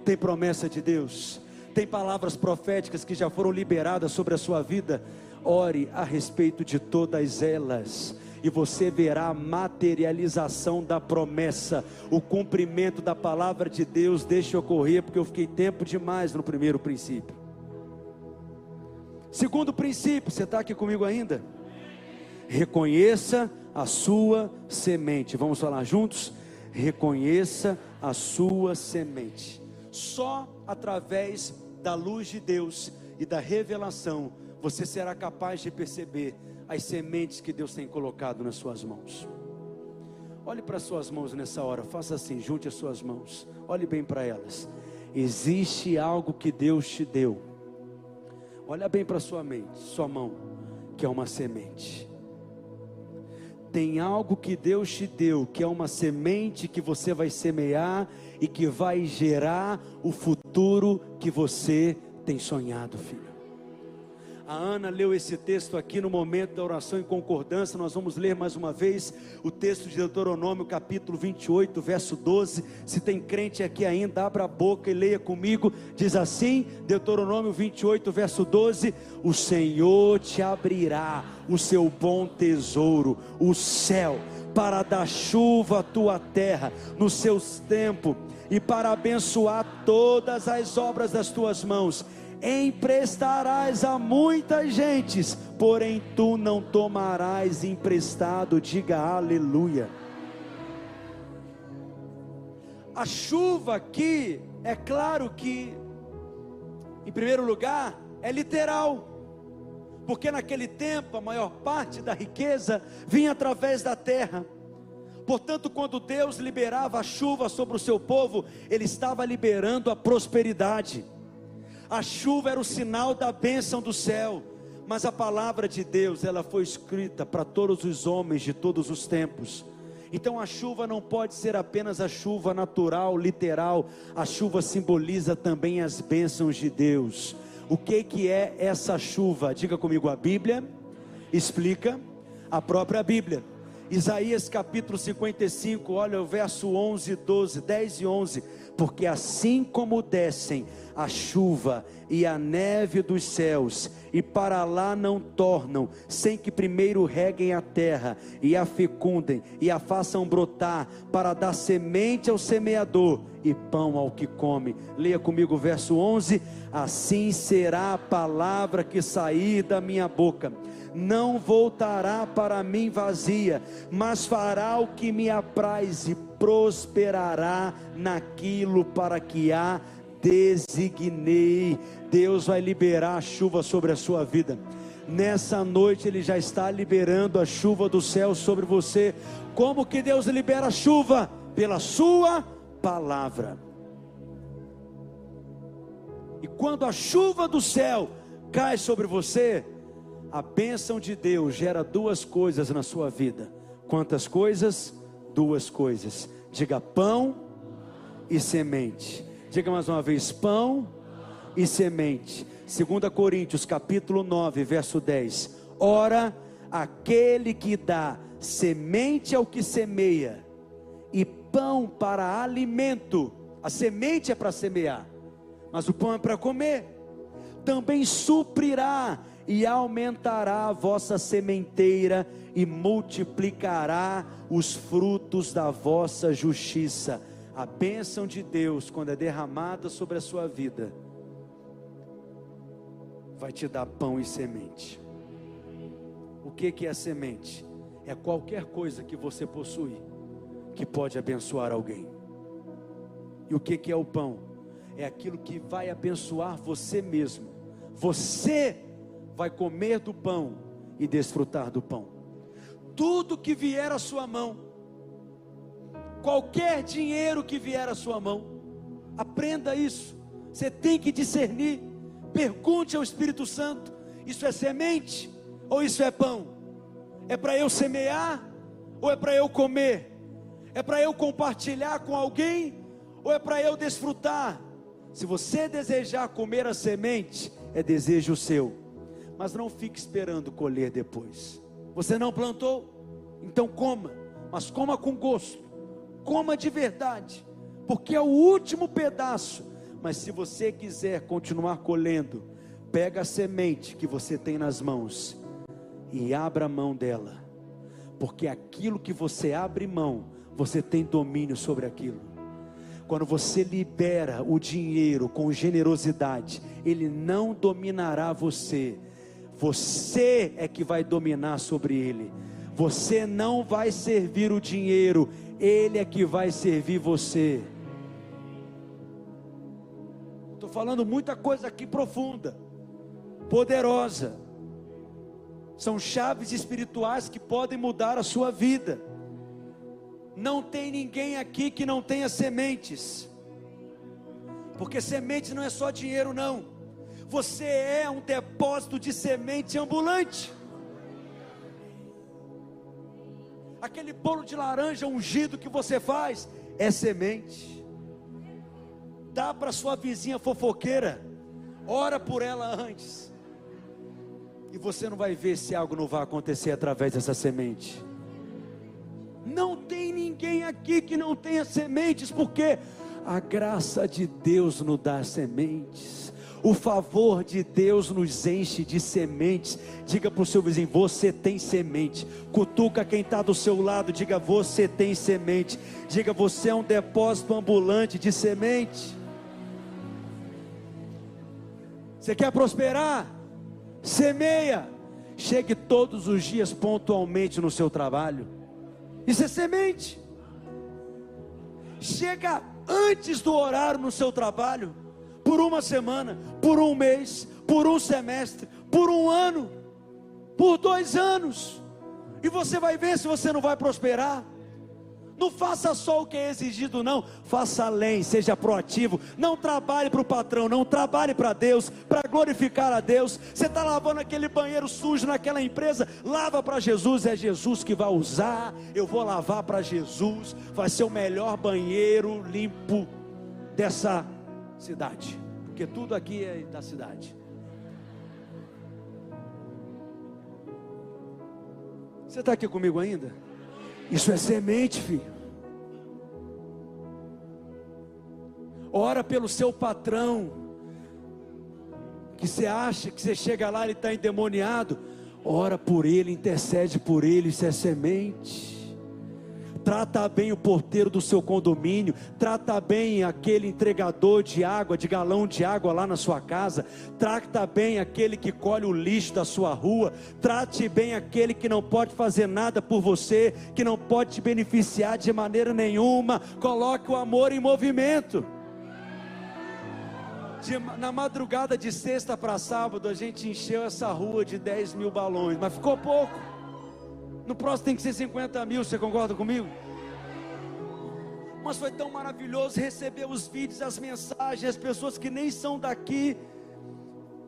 tem promessa de Deus, tem palavras proféticas que já foram liberadas sobre a sua vida. Ore a respeito de todas elas e você verá a materialização da promessa, o cumprimento da palavra de Deus. Deixe ocorrer, porque eu fiquei tempo demais no primeiro princípio. Segundo princípio, você está aqui comigo ainda? Reconheça a sua semente. Vamos falar juntos? Reconheça a sua semente. Só através da luz de Deus e da revelação você será capaz de perceber as sementes que Deus tem colocado nas suas mãos. Olhe para as suas mãos nessa hora, faça assim, junte as suas mãos, olhe bem para elas. Existe algo que Deus te deu. Olha bem para sua mente, sua mão, que é uma semente tem algo que Deus te deu, que é uma semente que você vai semear e que vai gerar o futuro que você tem sonhado, filho. A Ana leu esse texto aqui no momento da oração em concordância. Nós vamos ler mais uma vez o texto de Deuteronômio, capítulo 28, verso 12. Se tem crente aqui ainda, abra a boca e leia comigo. Diz assim: Deuteronômio 28, verso 12: O Senhor te abrirá o seu bom tesouro, o céu, para dar chuva à tua terra nos seus tempos e para abençoar todas as obras das tuas mãos emprestarás a muitas gentes, porém tu não tomarás emprestado. Diga aleluia. A chuva aqui, é claro que, em primeiro lugar, é literal, porque naquele tempo a maior parte da riqueza vinha através da terra. Portanto, quando Deus liberava a chuva sobre o seu povo, Ele estava liberando a prosperidade. A chuva era o sinal da bênção do céu, mas a palavra de Deus, ela foi escrita para todos os homens de todos os tempos. Então a chuva não pode ser apenas a chuva natural, literal, a chuva simboliza também as bênçãos de Deus. O que que é essa chuva? Diga comigo a Bíblia explica a própria Bíblia. Isaías capítulo 55, olha o verso 11, 12, 10 e 11, porque assim como descem a chuva e a neve dos céus, e para lá não tornam, sem que primeiro reguem a terra, e a fecundem, e a façam brotar, para dar semente ao semeador e pão ao que come. Leia comigo o verso 11: Assim será a palavra que sair da minha boca não voltará para mim vazia, mas fará o que me apraz e prosperará naquilo para que há designei. Deus vai liberar a chuva sobre a sua vida. nessa noite Ele já está liberando a chuva do céu sobre você. Como que Deus libera a chuva? Pela Sua palavra. E quando a chuva do céu cai sobre você, a bênção de Deus gera duas coisas na sua vida. Quantas coisas? Duas coisas. Diga pão e semente. Diga mais uma vez: pão e semente. 2 Coríntios capítulo 9, verso 10. Ora, aquele que dá semente ao que semeia, e pão para alimento. A semente é para semear, mas o pão é para comer. Também suprirá e aumentará a vossa sementeira e multiplicará os frutos da vossa justiça. A bênção de Deus, quando é derramada sobre a sua vida, vai te dar pão e semente. O que, que é semente? É qualquer coisa que você possui que pode abençoar alguém. E o que, que é o pão? É aquilo que vai abençoar você mesmo. Você vai comer do pão e desfrutar do pão. Tudo que vier à sua mão, qualquer dinheiro que vier à sua mão, aprenda isso. Você tem que discernir. Pergunte ao Espírito Santo: isso é semente ou isso é pão? É para eu semear ou é para eu comer? É para eu compartilhar com alguém ou é para eu desfrutar? Se você desejar comer a semente, é desejo seu, mas não fique esperando colher depois. Você não plantou? Então coma, mas coma com gosto, coma de verdade, porque é o último pedaço mas se você quiser continuar colhendo, pega a semente que você tem nas mãos e abra mão dela. Porque aquilo que você abre mão, você tem domínio sobre aquilo. Quando você libera o dinheiro com generosidade, ele não dominará você. Você é que vai dominar sobre ele. Você não vai servir o dinheiro, ele é que vai servir você falando muita coisa aqui profunda, poderosa. São chaves espirituais que podem mudar a sua vida. Não tem ninguém aqui que não tenha sementes. Porque semente não é só dinheiro, não. Você é um depósito de semente ambulante. Aquele bolo de laranja ungido que você faz é semente dá para sua vizinha fofoqueira, ora por ela antes, e você não vai ver se algo não vai acontecer através dessa semente. Não tem ninguém aqui que não tenha sementes, porque a graça de Deus nos dá sementes. O favor de Deus nos enche de sementes. Diga para o seu vizinho: você tem semente. Cutuca quem está do seu lado, diga: você tem semente. Diga: você é um depósito ambulante de semente. Você quer prosperar? Semeia. Chegue todos os dias pontualmente no seu trabalho. Isso é semente. Chega antes do horário no seu trabalho, por uma semana, por um mês, por um semestre, por um ano, por dois anos, e você vai ver se você não vai prosperar. Não faça só o que é exigido, não. Faça além, seja proativo. Não trabalhe para o patrão, não trabalhe para Deus, para glorificar a Deus. Você está lavando aquele banheiro sujo naquela empresa, lava para Jesus, é Jesus que vai usar. Eu vou lavar para Jesus, vai ser o melhor banheiro limpo dessa cidade, porque tudo aqui é da cidade. Você está aqui comigo ainda? Isso é semente, filho. Ora pelo seu patrão, que você acha que você chega lá, ele está endemoniado. Ora por ele, intercede por ele, isso é semente trata bem o porteiro do seu condomínio, trata bem aquele entregador de água, de galão de água lá na sua casa, trata bem aquele que colhe o lixo da sua rua, trate bem aquele que não pode fazer nada por você, que não pode te beneficiar de maneira nenhuma, coloque o amor em movimento. de, na madrugada de sexta para sábado, a gente encheu essa rua de 10 mil balões, mas ficou pouco. No próximo tem que ser 50 mil, você concorda comigo? Mas foi tão maravilhoso receber os vídeos, as mensagens, as pessoas que nem são daqui,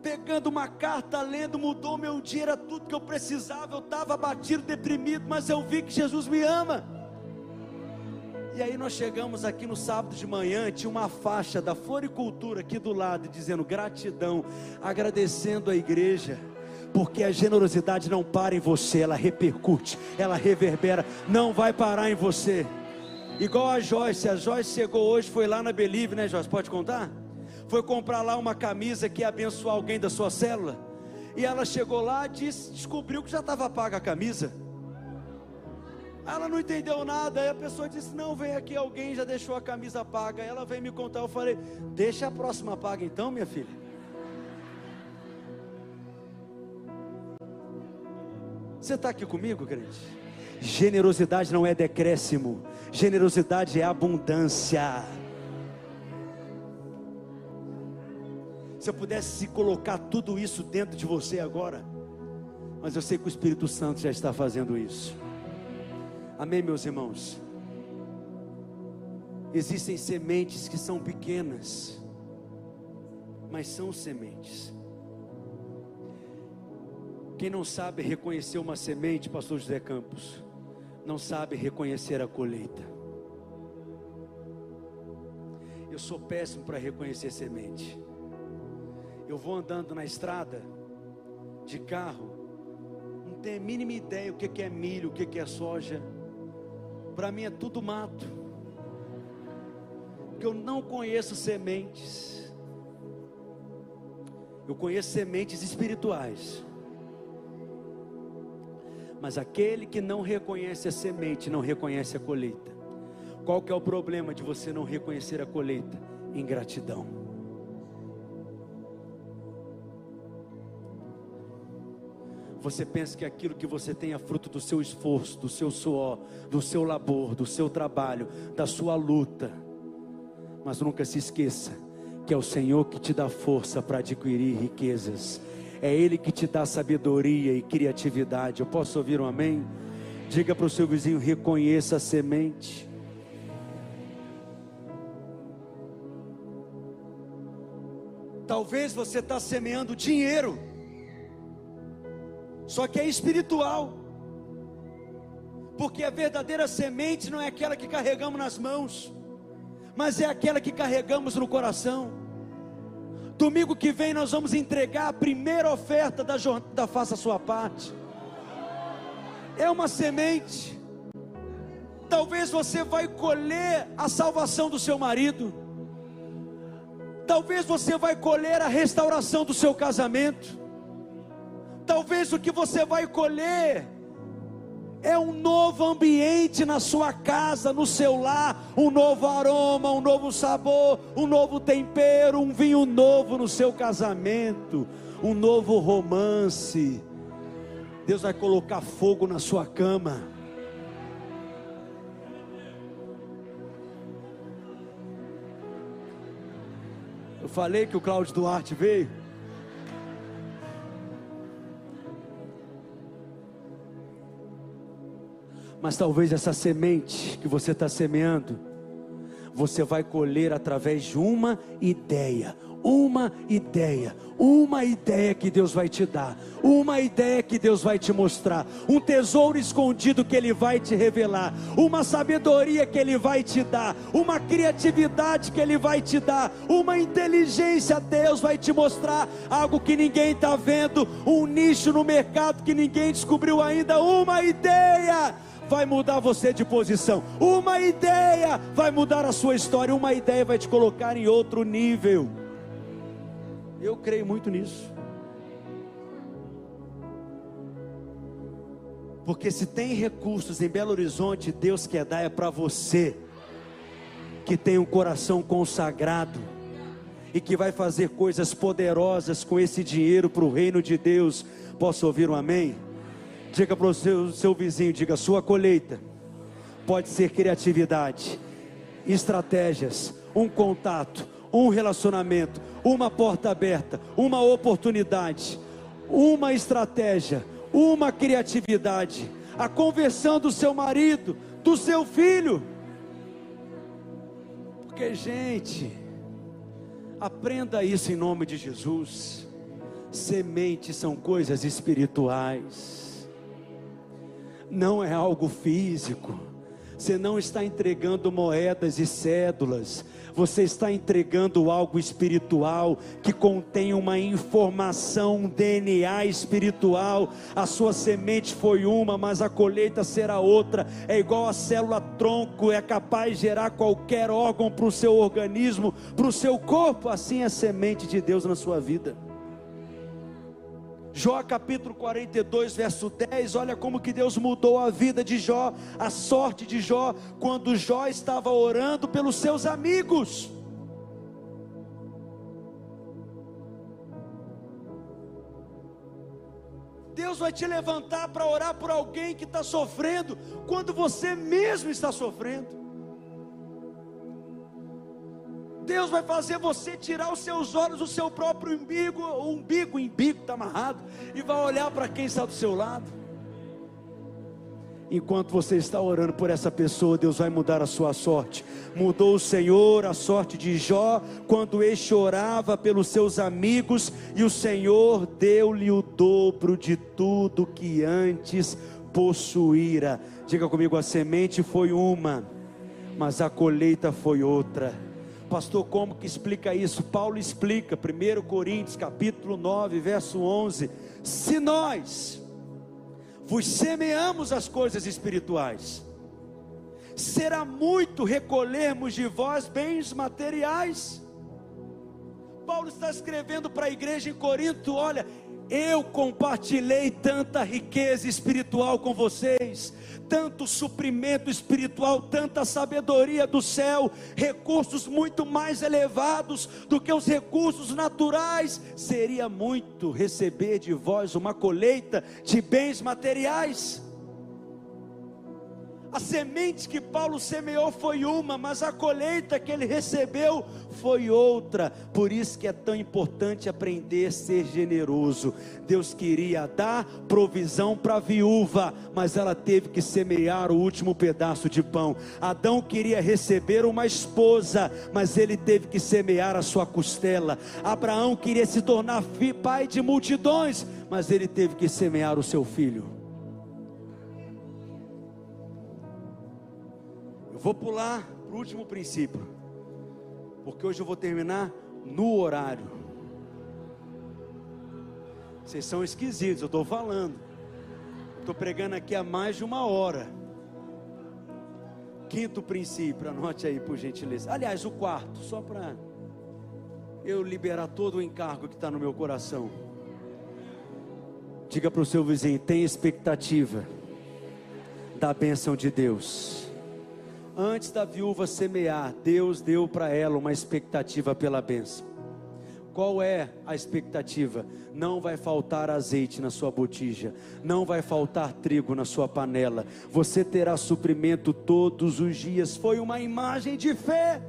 pegando uma carta, lendo, mudou meu dia, era tudo que eu precisava. Eu estava abatido, deprimido, mas eu vi que Jesus me ama. E aí nós chegamos aqui no sábado de manhã, tinha uma faixa da floricultura aqui do lado, dizendo gratidão, agradecendo a igreja porque a generosidade não para em você, ela repercute, ela reverbera, não vai parar em você. Igual a Joyce, a Joyce chegou hoje, foi lá na Believe, né, Joyce? Pode contar? Foi comprar lá uma camisa que ia abençoar alguém da sua célula. E ela chegou lá, disse, descobriu que já estava paga a camisa. Ela não entendeu nada. Aí a pessoa disse: Não, vem aqui, alguém já deixou a camisa paga. Ela veio me contar. Eu falei: Deixa a próxima paga então, minha filha. Você está aqui comigo, crente? Generosidade não é decréscimo, generosidade é abundância. Se eu pudesse colocar tudo isso dentro de você agora, mas eu sei que o Espírito Santo já está fazendo isso. Amém, meus irmãos? Existem sementes que são pequenas, mas são sementes. Quem não sabe reconhecer uma semente, pastor José Campos, não sabe reconhecer a colheita. Eu sou péssimo para reconhecer semente. Eu vou andando na estrada de carro, não tenho a mínima ideia o que é milho, o que é soja. Para mim é tudo mato. Porque eu não conheço sementes. Eu conheço sementes espirituais. Mas aquele que não reconhece a semente, não reconhece a colheita. Qual que é o problema de você não reconhecer a colheita? Ingratidão. Você pensa que aquilo que você tem é fruto do seu esforço, do seu suor, do seu labor, do seu trabalho, da sua luta. Mas nunca se esqueça que é o Senhor que te dá força para adquirir riquezas é Ele que te dá sabedoria e criatividade. Eu posso ouvir um amém? Diga para o seu vizinho: reconheça a semente. Talvez você está semeando dinheiro, só que é espiritual, porque a verdadeira semente não é aquela que carregamos nas mãos, mas é aquela que carregamos no coração. Domingo que vem nós vamos entregar a primeira oferta da jornada Faça Sua Parte. É uma semente. Talvez você vai colher a salvação do seu marido. Talvez você vai colher a restauração do seu casamento. Talvez o que você vai colher é um novo ambiente na sua casa, no seu lar, um novo aroma, um novo sabor, um novo tempero, um vinho novo no seu casamento, um novo romance. Deus vai colocar fogo na sua cama. Eu falei que o Cláudio Duarte veio. Mas talvez essa semente que você está semeando, você vai colher através de uma ideia, uma ideia, uma ideia que Deus vai te dar, uma ideia que Deus vai te mostrar, um tesouro escondido que Ele vai te revelar, uma sabedoria que Ele vai te dar, uma criatividade que Ele vai te dar, uma inteligência Deus vai te mostrar, algo que ninguém está vendo, um nicho no mercado que ninguém descobriu ainda, uma ideia vai mudar você de posição. Uma ideia vai mudar a sua história. Uma ideia vai te colocar em outro nível. Eu creio muito nisso. Porque se tem recursos em Belo Horizonte, Deus quer dar é para você que tem um coração consagrado e que vai fazer coisas poderosas com esse dinheiro para o reino de Deus. Posso ouvir um amém? Diga para o seu, seu vizinho, diga, sua colheita pode ser criatividade, estratégias, um contato, um relacionamento, uma porta aberta, uma oportunidade, uma estratégia, uma criatividade, a conversão do seu marido, do seu filho. Porque, gente, aprenda isso em nome de Jesus. Sementes são coisas espirituais, não é algo físico. Você não está entregando moedas e cédulas, você está entregando algo espiritual que contém uma informação, um DNA espiritual. A sua semente foi uma, mas a colheita será outra. É igual a célula tronco, é capaz de gerar qualquer órgão para o seu organismo, para o seu corpo. Assim é a semente de Deus na sua vida. Jó capítulo 42, verso 10, olha como que Deus mudou a vida de Jó, a sorte de Jó, quando Jó estava orando pelos seus amigos. Deus vai te levantar para orar por alguém que está sofrendo, quando você mesmo está sofrendo. Deus vai fazer você tirar os seus olhos do seu próprio umbigo, o umbigo, o umbigo está amarrado, e vai olhar para quem está do seu lado. Enquanto você está orando por essa pessoa, Deus vai mudar a sua sorte. Mudou o Senhor a sorte de Jó quando este orava pelos seus amigos, e o Senhor deu-lhe o dobro de tudo que antes possuíra. Diga comigo: a semente foi uma, mas a colheita foi outra. Pastor, como que explica isso? Paulo explica, 1 Coríntios, capítulo 9, verso 11: Se nós vos semeamos as coisas espirituais, será muito recolhermos de vós bens materiais. Paulo está escrevendo para a igreja em Corinto: olha, eu compartilhei tanta riqueza espiritual com vocês, tanto suprimento espiritual, tanta sabedoria do céu, recursos muito mais elevados do que os recursos naturais. Seria muito receber de vós uma colheita de bens materiais. A semente que Paulo semeou foi uma, mas a colheita que ele recebeu foi outra. Por isso que é tão importante aprender a ser generoso. Deus queria dar provisão para a viúva, mas ela teve que semear o último pedaço de pão. Adão queria receber uma esposa, mas ele teve que semear a sua costela. Abraão queria se tornar pai de multidões, mas ele teve que semear o seu filho. Vou pular para o último princípio, porque hoje eu vou terminar no horário. Vocês são esquisitos, eu estou falando. Estou pregando aqui há mais de uma hora. Quinto princípio, anote aí por gentileza. Aliás, o quarto, só para eu liberar todo o encargo que está no meu coração. Diga para o seu vizinho: tem expectativa da bênção de Deus. Antes da viúva semear, Deus deu para ela uma expectativa pela bênção. Qual é a expectativa? Não vai faltar azeite na sua botija, não vai faltar trigo na sua panela, você terá suprimento todos os dias. Foi uma imagem de fé.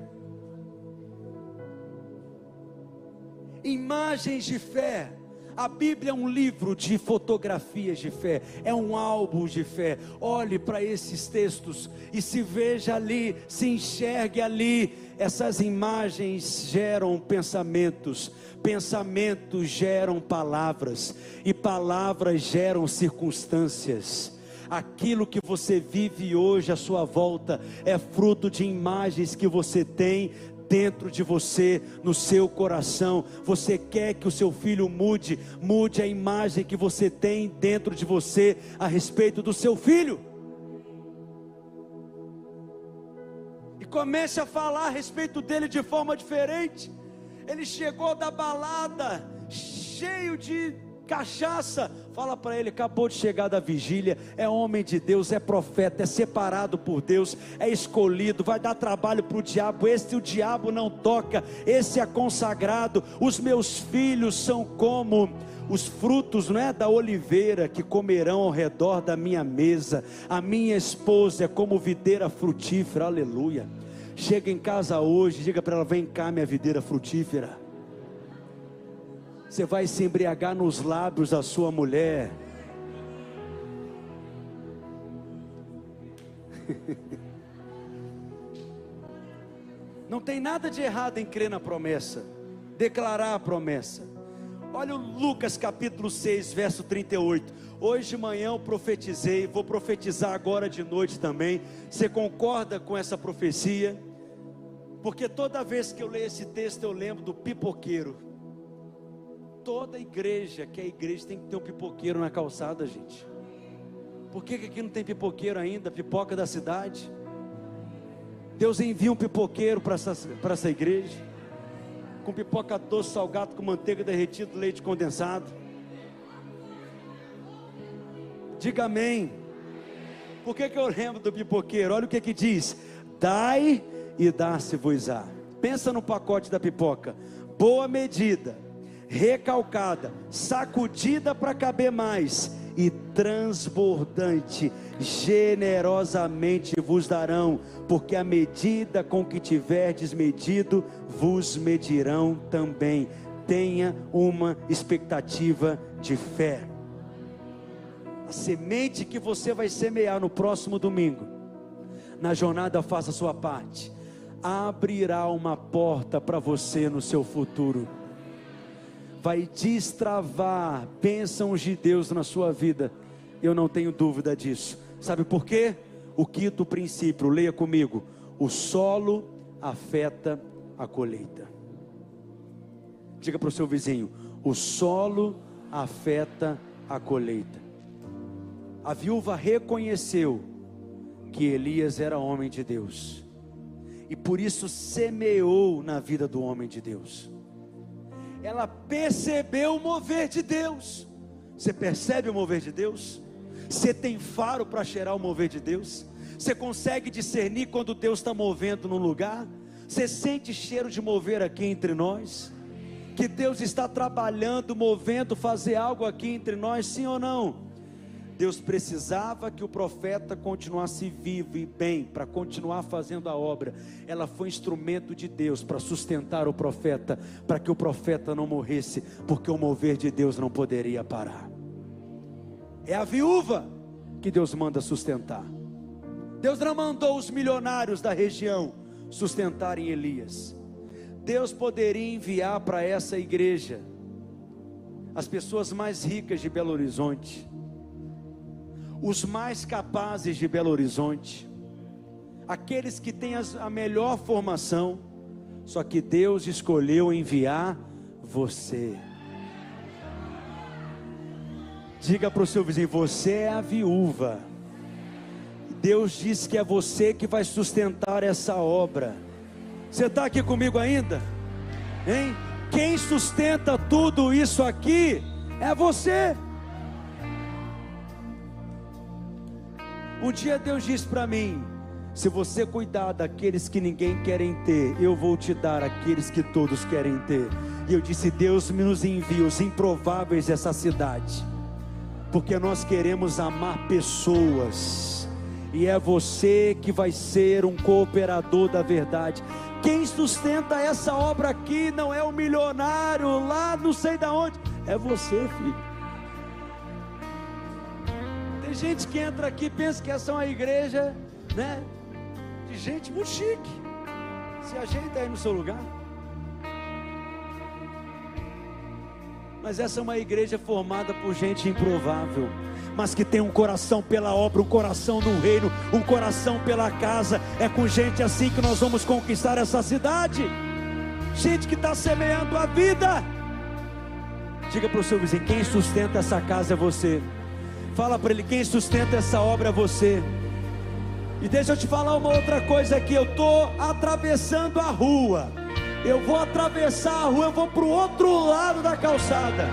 Imagens de fé. A Bíblia é um livro de fotografias de fé, é um álbum de fé. Olhe para esses textos e se veja ali, se enxergue ali. Essas imagens geram pensamentos, pensamentos geram palavras, e palavras geram circunstâncias. Aquilo que você vive hoje à sua volta é fruto de imagens que você tem dentro de você, no seu coração. Você quer que o seu filho mude, mude a imagem que você tem dentro de você a respeito do seu filho. E comece a falar a respeito dele de forma diferente. Ele chegou da balada, cheio de cachaça. Fala para ele, acabou de chegar da vigília, é homem de Deus, é profeta, é separado por Deus, é escolhido, vai dar trabalho para o diabo. Esse o diabo não toca, esse é consagrado. Os meus filhos são como os frutos não é da oliveira que comerão ao redor da minha mesa. A minha esposa é como videira frutífera. Aleluia. Chega em casa hoje, diga para ela: "Vem cá, minha videira frutífera". Você vai se embriagar nos lábios da sua mulher. Não tem nada de errado em crer na promessa, declarar a promessa. Olha o Lucas capítulo 6, verso 38. Hoje de manhã eu profetizei, vou profetizar agora de noite também. Você concorda com essa profecia? Porque toda vez que eu leio esse texto eu lembro do pipoqueiro. Toda igreja que é igreja tem que ter um pipoqueiro na calçada, gente. Por que, que aqui não tem pipoqueiro ainda? Pipoca da cidade? Deus envia um pipoqueiro para essa, essa igreja, com pipoca doce, salgado, com manteiga derretida, leite condensado. Diga amém. Por que, que eu lembro do pipoqueiro? Olha o que que diz: dai e dá-se-vos-á. Pensa no pacote da pipoca, boa medida, recalcada, sacudida para caber mais e transbordante, generosamente vos darão, porque a medida com que tiverdes medido, vos medirão também. Tenha uma expectativa de fé. A semente que você vai semear no próximo domingo, na jornada faça a sua parte, abrirá uma porta para você no seu futuro vai destravar bênçãos de Deus na sua vida. Eu não tenho dúvida disso. Sabe por quê? O quinto princípio, leia comigo: o solo afeta a colheita. Diga para o seu vizinho: o solo afeta a colheita. A viúva reconheceu que Elias era homem de Deus, e por isso semeou na vida do homem de Deus ela percebeu o mover de Deus. Você percebe o mover de Deus? Você tem faro para cheirar o mover de Deus? Você consegue discernir quando Deus está movendo num lugar? Você sente cheiro de mover aqui entre nós? Que Deus está trabalhando, movendo, fazer algo aqui entre nós, sim ou não? Deus precisava que o profeta continuasse vivo e bem, para continuar fazendo a obra. Ela foi instrumento de Deus para sustentar o profeta, para que o profeta não morresse, porque o mover de Deus não poderia parar. É a viúva que Deus manda sustentar. Deus não mandou os milionários da região sustentarem Elias. Deus poderia enviar para essa igreja as pessoas mais ricas de Belo Horizonte os mais capazes de Belo Horizonte, aqueles que têm a melhor formação, só que Deus escolheu enviar você. Diga para o seu vizinho: você é a viúva. Deus diz que é você que vai sustentar essa obra. Você está aqui comigo ainda? Hein? Quem sustenta tudo isso aqui é você. Um dia Deus disse para mim: se você cuidar daqueles que ninguém querem ter, eu vou te dar aqueles que todos querem ter. E eu disse: Deus nos envia os improváveis dessa cidade, porque nós queremos amar pessoas, e é você que vai ser um cooperador da verdade. Quem sustenta essa obra aqui não é o milionário lá, não sei da onde, é você, filho gente que entra aqui pensa que essa é uma igreja, né? De gente muito chique. Se ajeita aí no seu lugar. Mas essa é uma igreja formada por gente improvável, mas que tem um coração pela obra, um coração no reino, um coração pela casa. É com gente assim que nós vamos conquistar essa cidade. Gente que está semeando a vida. Diga para o seu vizinho: quem sustenta essa casa é você. Fala para ele: quem sustenta essa obra é você. E deixa eu te falar uma outra coisa aqui. Eu estou atravessando a rua. Eu vou atravessar a rua, eu vou para o outro lado da calçada.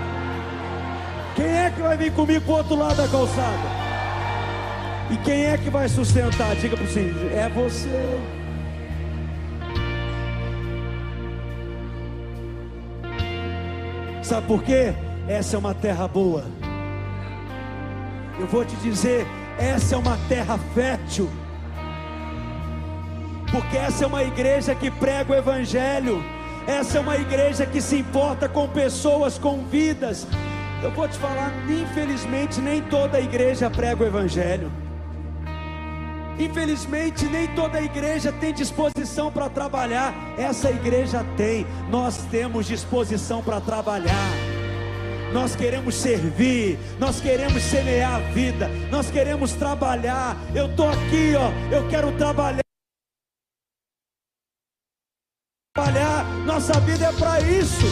Quem é que vai vir comigo para o outro lado da calçada? E quem é que vai sustentar? Diga para o é você. Sabe por quê? Essa é uma terra boa. Eu vou te dizer, essa é uma terra fértil. Porque essa é uma igreja que prega o evangelho. Essa é uma igreja que se importa com pessoas, com vidas. Eu vou te falar, infelizmente, nem toda igreja prega o Evangelho. Infelizmente, nem toda igreja tem disposição para trabalhar. Essa igreja tem, nós temos disposição para trabalhar. Nós queremos servir, nós queremos semear a vida, nós queremos trabalhar. Eu estou aqui, ó, eu quero trabalhar. Trabalhar, nossa vida é para isso.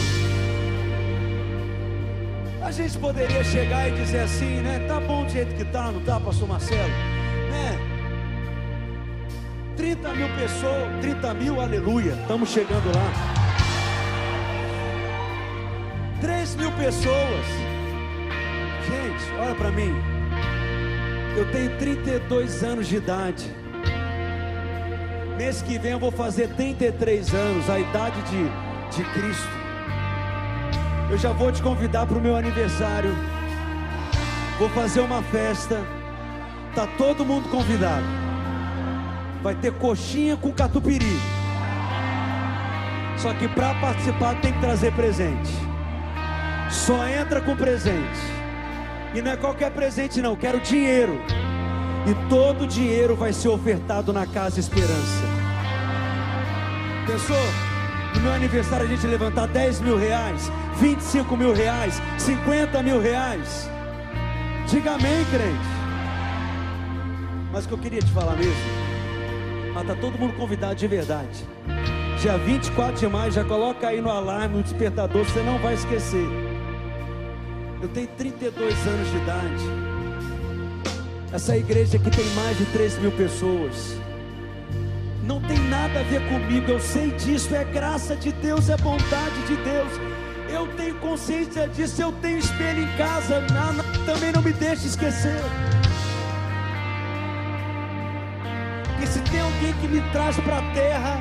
A gente poderia chegar e dizer assim, né? Tá bom do jeito que tá, não tá, pastor Marcelo? Né? 30 mil pessoas, 30 mil, aleluia, estamos chegando lá. 3 mil pessoas. Gente, olha para mim. Eu tenho 32 anos de idade. Mês que vem eu vou fazer 33 anos, a idade de, de Cristo. Eu já vou te convidar para o meu aniversário. Vou fazer uma festa. Tá todo mundo convidado vai ter coxinha com catupiry. Só que para participar tem que trazer presente. Só entra com presente. E não é qualquer presente não, quero dinheiro. E todo o dinheiro vai ser ofertado na Casa Esperança. Pensou? No meu aniversário a gente levantar 10 mil reais, 25 mil reais, 50 mil reais. Diga amém, crente. Mas o que eu queria te falar mesmo mas tá todo mundo convidado de verdade. Dia 24 de maio, já coloca aí no alarme, no despertador, você não vai esquecer. Eu tenho 32 anos de idade. Essa igreja aqui tem mais de 3 mil pessoas. Não tem nada a ver comigo, eu sei disso, é graça de Deus, é bondade de Deus. Eu tenho consciência disso, eu tenho espelho em casa, não, não, também não me deixe esquecer. se tem alguém que me traz para a terra,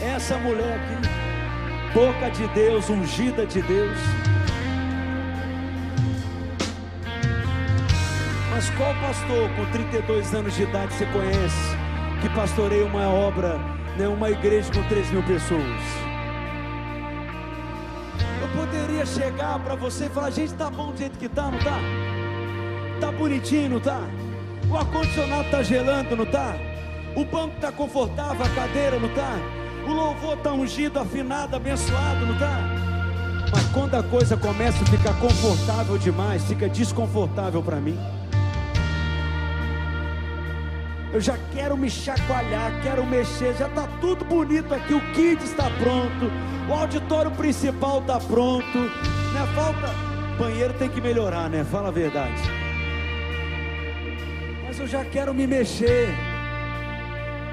é essa mulher aqui. Boca de Deus, ungida de Deus. Mas qual pastor com 32 anos de idade você conhece que pastoreia uma obra, né, uma igreja com 3 mil pessoas? Eu poderia chegar para você e falar: gente, tá bom do jeito que tá, não tá? Tá bonitinho, não tá? O ar-condicionado tá gelando, não tá? O banco está confortável, a cadeira não está. O louvor está ungido, afinado, abençoado, não está? Mas quando a coisa começa a ficar confortável demais, fica desconfortável para mim. Eu já quero me chacoalhar, quero mexer, já está tudo bonito aqui. O kit está pronto, o auditório principal está pronto. Né? Falta. Banheiro tem que melhorar, né? Fala a verdade. Mas eu já quero me mexer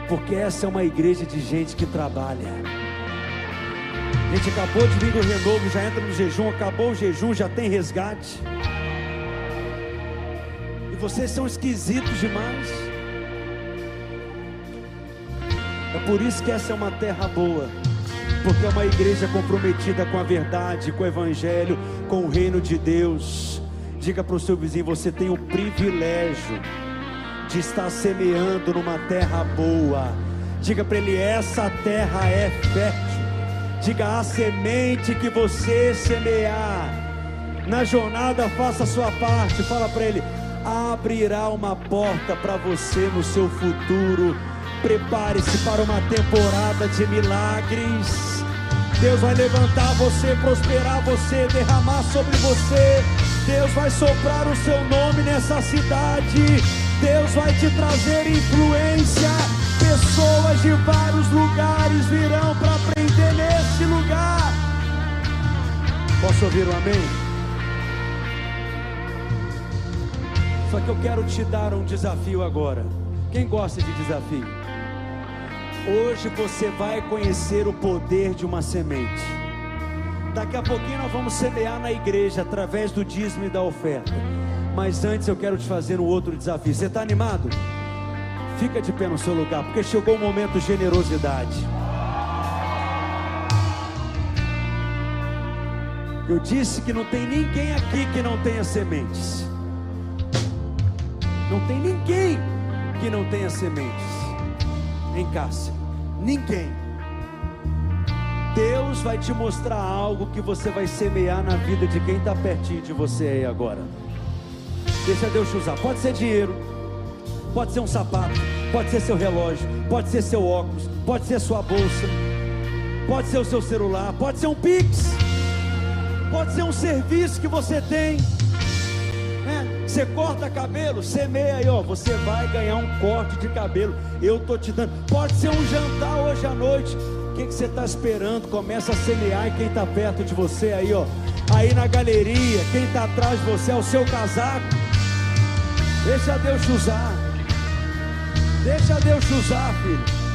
porque essa é uma igreja de gente que trabalha. A gente acabou de vir do renovo, já entra no jejum, acabou o jejum, já tem resgate. E vocês são esquisitos demais. Por isso que essa é uma terra boa, porque é uma igreja comprometida com a verdade, com o evangelho, com o reino de Deus. Diga para o seu vizinho: você tem o privilégio de estar semeando numa terra boa. Diga para ele: essa terra é fértil. Diga a semente que você semear. Na jornada, faça a sua parte. Fala para ele: abrirá uma porta para você no seu futuro. Prepare-se para uma temporada de milagres. Deus vai levantar você, prosperar você, derramar sobre você. Deus vai soprar o seu nome nessa cidade. Deus vai te trazer influência. Pessoas de vários lugares virão para aprender nesse lugar. Posso ouvir um amém? Só que eu quero te dar um desafio agora. Quem gosta de desafio? Hoje você vai conhecer o poder de uma semente. Daqui a pouquinho nós vamos semear na igreja através do dízimo e da oferta. Mas antes eu quero te fazer um outro desafio. Você está animado? Fica de pé no seu lugar, porque chegou o momento de generosidade. Eu disse que não tem ninguém aqui que não tenha sementes. Não tem ninguém que não tenha sementes em casa. Ninguém. Deus vai te mostrar algo que você vai semear na vida de quem está pertinho de você aí agora. Deixa Deus te usar. Pode ser dinheiro, pode ser um sapato, pode ser seu relógio, pode ser seu óculos, pode ser sua bolsa, pode ser o seu celular, pode ser um Pix, pode ser um serviço que você tem. Você corta cabelo, semeia aí, ó. Você vai ganhar um corte de cabelo. Eu tô te dando. Pode ser um jantar hoje à noite. O que, que você está esperando? Começa a semear em quem está perto de você aí, ó. Aí na galeria, quem está atrás de você é o seu casaco. Deixa Deus te usar. Deixa Deus te usar, filho.